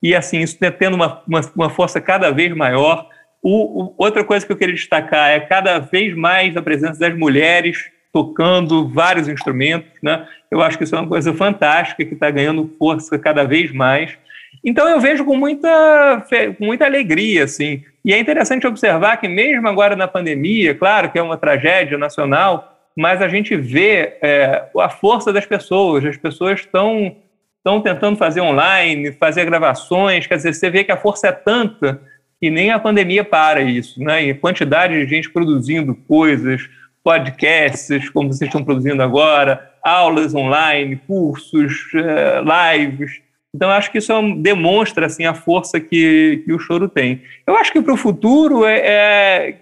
e, assim, isso tá tendo uma, uma, uma força cada vez maior. O, o, outra coisa que eu queria destacar é cada vez mais a presença das mulheres tocando vários instrumentos, né? Eu acho que isso é uma coisa fantástica que está ganhando força cada vez mais. Então eu vejo com muita, com muita alegria, assim. E é interessante observar que mesmo agora na pandemia, claro que é uma tragédia nacional, mas a gente vê é, a força das pessoas. As pessoas estão estão tentando fazer online, fazer gravações. Quer dizer, você vê que a força é tanta que nem a pandemia para isso, né? E a quantidade de gente produzindo coisas, podcasts, como vocês estão produzindo agora, aulas online, cursos, eh, lives. Então, acho que isso é demonstra assim, a força que, que o choro tem. Eu acho que para o futuro, é, é,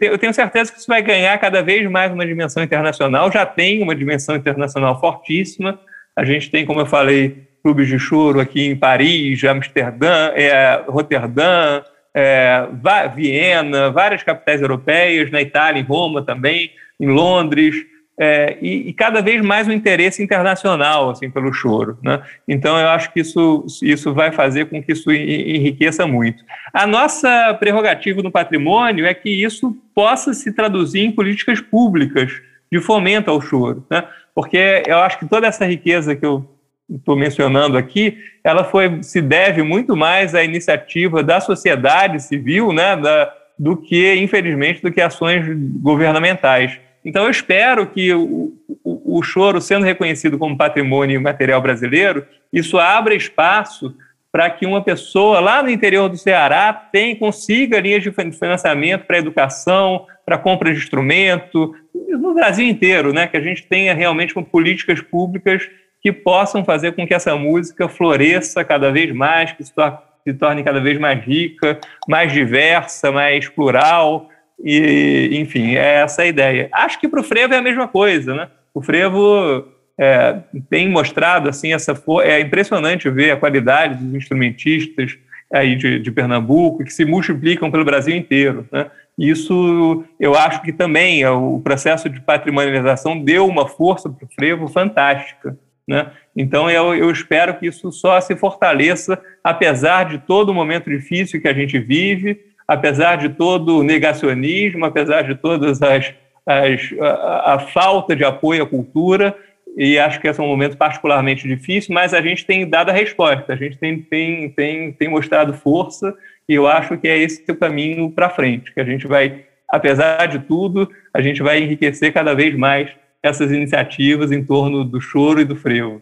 eu tenho certeza que isso vai ganhar cada vez mais uma dimensão internacional. Já tem uma dimensão internacional fortíssima. A gente tem, como eu falei, clubes de choro aqui em Paris, Amsterdã, é, Roterdã, é, Viena, várias capitais europeias, na Itália, em Roma também em Londres, é, e, e, cada vez mais um interesse internacional assim pelo choro, né? Então eu acho que isso isso vai fazer com que isso enriqueça muito. A nossa prerrogativa no patrimônio é que isso possa se traduzir em políticas públicas de fomento ao choro, né? Porque eu acho que toda essa riqueza que eu estou mencionando aqui, ela foi se deve muito mais à iniciativa da sociedade civil, né? Da, do que, infelizmente, do que ações governamentais. Então, eu espero que o, o, o choro, sendo reconhecido como patrimônio material brasileiro, isso abra espaço para que uma pessoa lá no interior do Ceará tem, consiga linhas de financiamento para educação, para compra de instrumento, no Brasil inteiro, né? que a gente tenha realmente políticas públicas que possam fazer com que essa música floresça cada vez mais, que se torne, se torne cada vez mais rica, mais diversa, mais plural, e, enfim, é essa a ideia. Acho que para o frevo é a mesma coisa, né? O frevo é, tem mostrado assim essa é impressionante ver a qualidade dos instrumentistas aí de, de Pernambuco que se multiplicam pelo Brasil inteiro, né? Isso eu acho que também é, o processo de patrimonialização deu uma força para o frevo fantástica. Né? Então eu, eu espero que isso só se fortaleça, apesar de todo o momento difícil que a gente vive, apesar de todo o negacionismo, apesar de todas as, as a, a, falta de apoio à cultura, e acho que esse é um momento particularmente difícil, mas a gente tem dado a resposta, a gente tem, tem, tem, tem mostrado força, e eu acho que é esse o caminho para frente, que a gente vai, apesar de tudo, a gente vai enriquecer cada vez mais essas iniciativas em torno do choro e do frevo,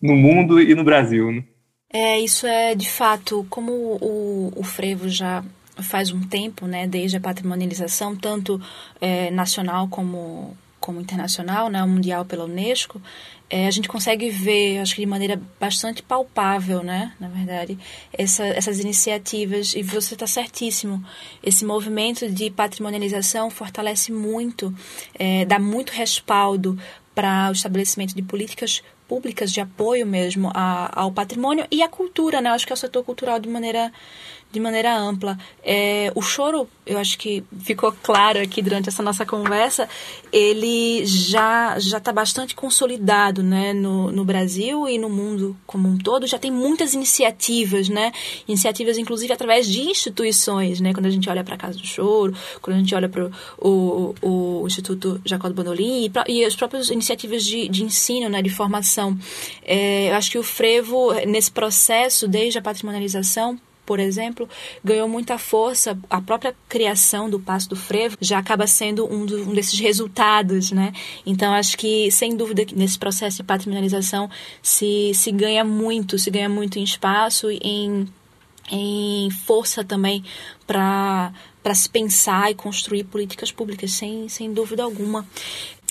no mundo e no Brasil. Né? É, isso é de fato, como o, o frevo já faz um tempo, né, desde a patrimonialização, tanto é, nacional como, como internacional, né, mundial pela Unesco, é, a gente consegue ver, acho que de maneira bastante palpável, né, na verdade, essa, essas iniciativas, e você está certíssimo, esse movimento de patrimonialização fortalece muito, é, dá muito respaldo para o estabelecimento de políticas públicas de apoio mesmo a, ao patrimônio e à cultura, né, acho que é o setor cultural de maneira de maneira ampla. É, o choro, eu acho que ficou claro aqui durante essa nossa conversa, ele já já está bastante consolidado, né, no, no Brasil e no mundo como um todo. Já tem muitas iniciativas, né, iniciativas inclusive através de instituições, né, quando a gente olha para a Casa do Choro, quando a gente olha para o, o Instituto do Bondolim e, e as próprias iniciativas de, de ensino, né, de formação. É, eu acho que o frevo nesse processo, desde a patrimonialização por exemplo, ganhou muita força. A própria criação do Passo do Frevo já acaba sendo um, do, um desses resultados, né? Então, acho que, sem dúvida, nesse processo de patrimonialização se, se ganha muito, se ganha muito em espaço, em, em força também para para se pensar e construir políticas públicas, sem, sem dúvida alguma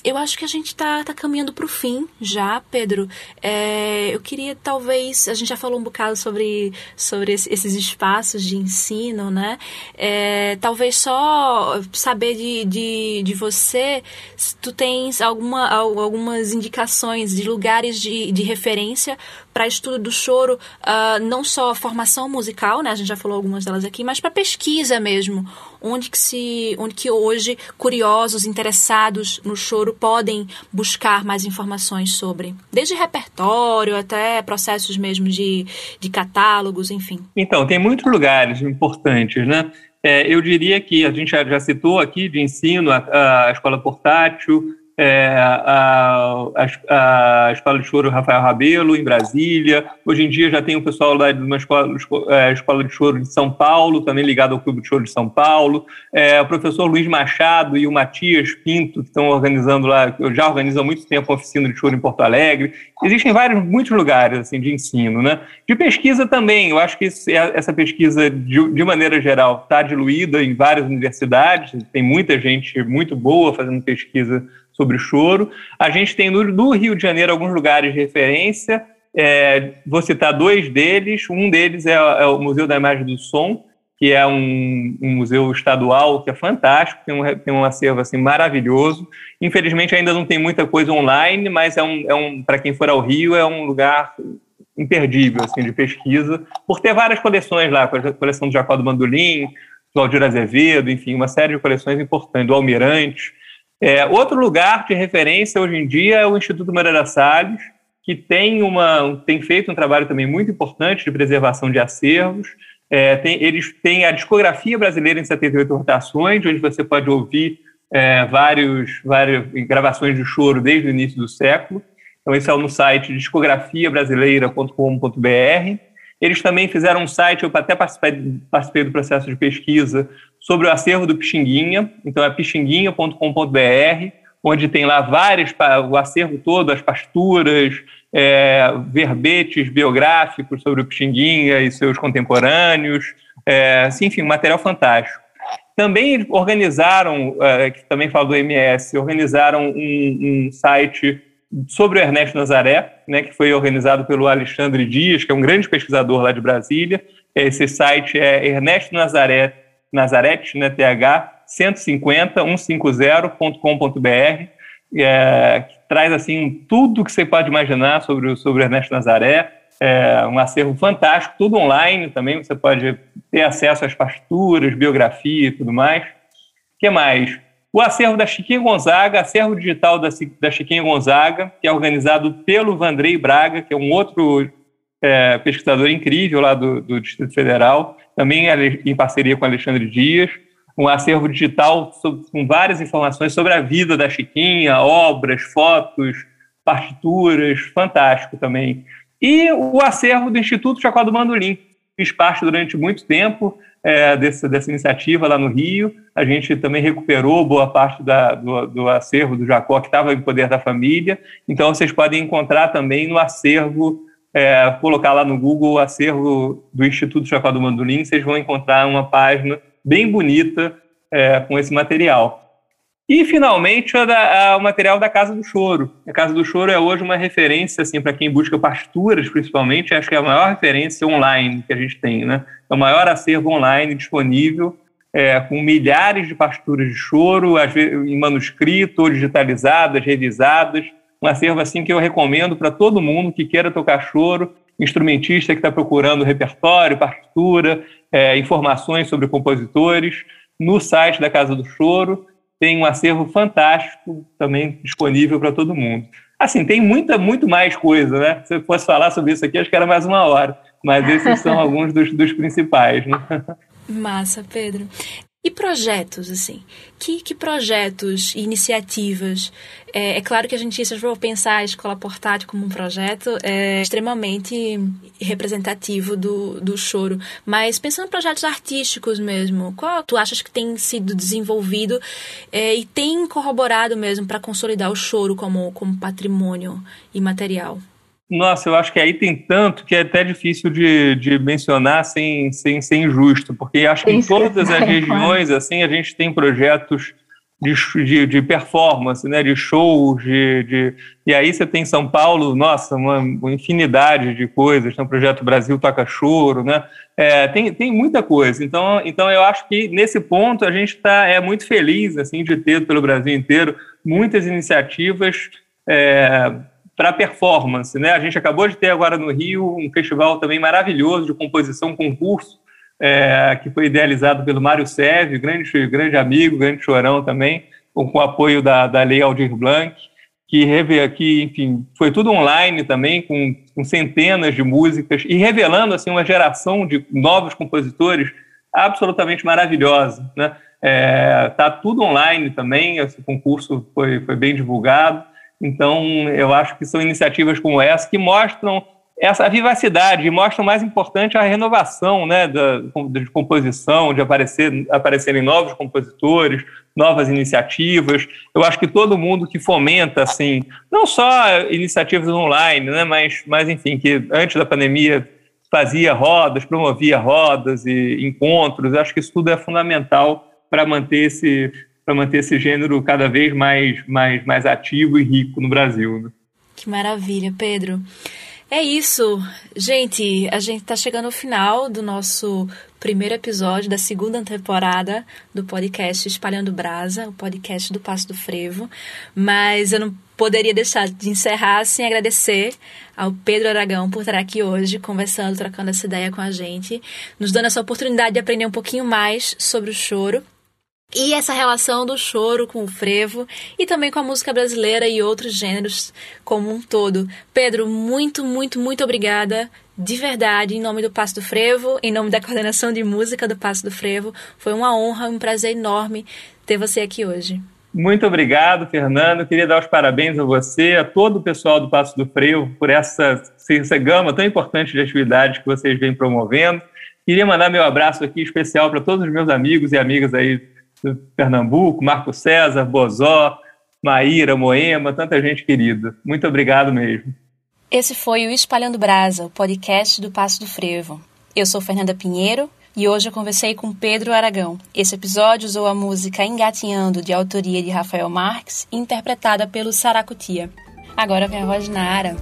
eu acho que a gente está tá caminhando para o fim já, Pedro. É, eu queria talvez, a gente já falou um bocado sobre, sobre esses espaços de ensino, né? É, talvez só saber de, de, de você se tu tens alguma, algumas indicações de lugares de, de referência para estudo do choro, uh, não só formação musical, né? A gente já falou algumas delas aqui, mas para pesquisa mesmo. Onde que se, onde que hoje curiosos, interessados no choro podem buscar mais informações sobre, desde repertório até processos mesmo de, de catálogos, enfim. Então, tem muitos lugares importantes, né? É, eu diria que a gente já, já citou aqui de ensino a, a escola portátil, é, a, a, a, Escola de Choro Rafael Rabelo, em Brasília. Hoje em dia já tem o pessoal lá de uma escola, é, escola de Choro de São Paulo, também ligado ao Clube de Choro de São Paulo. É, o professor Luiz Machado e o Matias Pinto, que estão organizando lá, já organizam há muito tempo a oficina de choro em Porto Alegre. Existem vários, muitos lugares assim, de ensino. Né? De pesquisa também, eu acho que essa pesquisa, de, de maneira geral, está diluída em várias universidades, tem muita gente muito boa fazendo pesquisa sobre o choro. A gente tem no, no Rio de Janeiro alguns lugares de referência, é, vou citar dois deles. Um deles é, é, o Museu da Imagem do Som, que é um, um museu estadual que é fantástico, tem um, tem um acervo assim, maravilhoso. Infelizmente ainda não tem muita coisa online, mas é um, é um para quem for ao Rio, é um lugar imperdível assim, de pesquisa, por ter várias coleções lá, a coleção do Jacó do Bandolim, do Aldir Azevedo, enfim, uma série de coleções importantes, do Almirante. É, outro lugar de referência hoje em dia é o Instituto Moreira Salles, que tem, uma, tem feito um trabalho também muito importante de preservação de acervos. É, tem, eles têm a discografia brasileira em 78 rotações, onde você pode ouvir é, vários, várias gravações de choro desde o início do século. Então, esse é no site discografiabrasileira.com.br. Eles também fizeram um site, eu até participei, participei do processo de pesquisa, sobre o acervo do Pixinguinha. Então é pixinguinha.com.br, onde tem lá vários, o acervo todo, as pasturas, é, verbetes biográficos sobre o Pixinguinha e seus contemporâneos, é, enfim, material fantástico. Também organizaram, é, que também falo do MS, organizaram um, um site sobre o Ernesto Nazaré, né, que foi organizado pelo Alexandre Dias, que é um grande pesquisador lá de Brasília. Esse site é Ernesto Nazaré, Nazarete, né, TH, 150 150.com.br, é, que traz assim tudo que você pode imaginar sobre o, sobre Ernesto Nazaré. É um acervo fantástico, tudo online também, você pode ter acesso às partituras, biografia e tudo mais. O que mais? O acervo da Chiquinha Gonzaga, acervo digital da, da Chiquinha Gonzaga, que é organizado pelo Vandrei Braga, que é um outro é, pesquisador incrível lá do, do, Distrito Federal, também em parceria com Alexandre Dias. Um acervo digital sobre, com várias informações sobre a vida da Chiquinha, obras, fotos, partituras, fantástico também. E o acervo do Instituto Jacó do Mandolim. Fiz parte durante muito tempo é, desse, dessa iniciativa lá no Rio. A gente também recuperou boa parte da, do, do acervo do Jacó, que estava em poder da família. Então, vocês podem encontrar também no acervo, é, colocar lá no Google o acervo do Instituto Jacó do Mandolim, vocês vão encontrar uma página bem bonita é, com esse material. E, finalmente, a da, a, o material da Casa do Choro. A Casa do Choro é hoje uma referência, assim, para quem busca partituras, principalmente, acho que é a maior referência online que a gente tem, né? É o maior acervo online disponível, é, com milhares de partituras de choro, às vezes em manuscrito, digitalizadas, revisadas. Um acervo, assim, que eu recomendo para todo mundo que queira tocar choro, instrumentista que está procurando repertório, partitura, é, informações sobre compositores, no site da Casa do Choro tem um acervo fantástico também disponível para todo mundo. Assim, tem muita, muito mais coisa, né? Se eu fosse falar sobre isso aqui, acho que era mais uma hora. Mas esses são alguns dos, dos principais, né? Massa, Pedro. E projetos, assim? Que, que projetos e iniciativas? É, é, claro que a gente, se for pensar a escola portátil como um projeto, é extremamente representativo do, do choro. Mas pensando em projetos artísticos mesmo, qual tu achas que tem sido desenvolvido é, e tem corroborado mesmo para consolidar o choro como, como patrimônio imaterial? Nossa, eu acho que aí tem tanto que é até difícil de, de mencionar sem, sem ser injusto, porque acho que em todas as regiões assim a gente tem projetos de, de, de performance, né, de shows, de, de, e aí você tem em São Paulo, nossa, uma, uma infinidade de coisas, tem o Projeto Brasil Toca Choro, né, é, tem, tem muita coisa, então, então eu acho que nesse ponto a gente tá, é muito feliz assim, de ter pelo Brasil inteiro muitas iniciativas é, para performance. Né? A gente acabou de ter agora no Rio um festival também maravilhoso de composição concurso, é, que foi idealizado pelo Mário Sérgio, grande, grande amigo, grande chorão também, com, com o apoio da, da Lei Aldir Blanc, que, que enfim, foi tudo online também, com, com centenas de músicas, e revelando assim, uma geração de novos compositores absolutamente maravilhosa. Né? É, tá tudo online também, esse concurso foi, foi bem divulgado. Então, eu acho que são iniciativas como essa que mostram essa vivacidade, mostram mais importante a renovação né, da, de composição, de aparecer, aparecerem novos compositores, novas iniciativas. Eu acho que todo mundo que fomenta, assim, não só iniciativas online, né, mas, mas enfim, que antes da pandemia fazia rodas, promovia rodas e encontros, eu acho que isso tudo é fundamental para manter esse para manter esse gênero cada vez mais, mais, mais ativo e rico no Brasil. Né? Que maravilha, Pedro. É isso, gente. A gente está chegando ao final do nosso primeiro episódio da segunda temporada do podcast Espalhando Brasa, o podcast do Passo do Frevo. Mas eu não poderia deixar de encerrar sem agradecer ao Pedro Aragão por estar aqui hoje, conversando, trocando essa ideia com a gente, nos dando essa oportunidade de aprender um pouquinho mais sobre o choro e essa relação do choro com o frevo e também com a música brasileira e outros gêneros como um todo. Pedro, muito, muito, muito obrigada. De verdade, em nome do Passo do Frevo, em nome da coordenação de música do Passo do Frevo, foi uma honra, um prazer enorme ter você aqui hoje. Muito obrigado, Fernando. Queria dar os parabéns a você, a todo o pessoal do Passo do Frevo, por essa, essa gama tão importante de atividades que vocês vêm promovendo. Queria mandar meu abraço aqui especial para todos os meus amigos e amigas aí do Pernambuco, Marco César, Bozó, Maíra, Moema, tanta gente querida. Muito obrigado mesmo. Esse foi o Espalhando Brasa, o podcast do Passo do Frevo. Eu sou Fernanda Pinheiro e hoje eu conversei com Pedro Aragão. Esse episódio usou a música Engatinhando, de autoria de Rafael Marques, interpretada pelo Saracutia. Agora vem a voz Nara.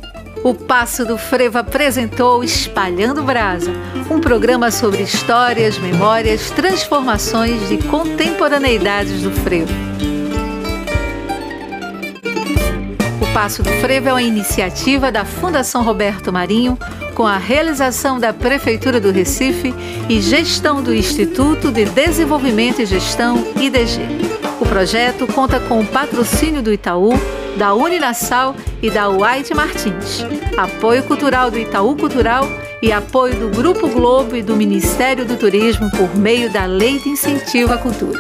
O Passo do Frevo apresentou Espalhando Brasa, um programa sobre histórias, memórias, transformações de contemporaneidades do frevo. O Passo do Frevo é uma iniciativa da Fundação Roberto Marinho, com a realização da Prefeitura do Recife e gestão do Instituto de Desenvolvimento e Gestão, IDG. O projeto conta com o patrocínio do Itaú, da Uninasal e da White Martins, apoio cultural do Itaú Cultural e apoio do Grupo Globo e do Ministério do Turismo por meio da Lei de Incentivo à Cultura.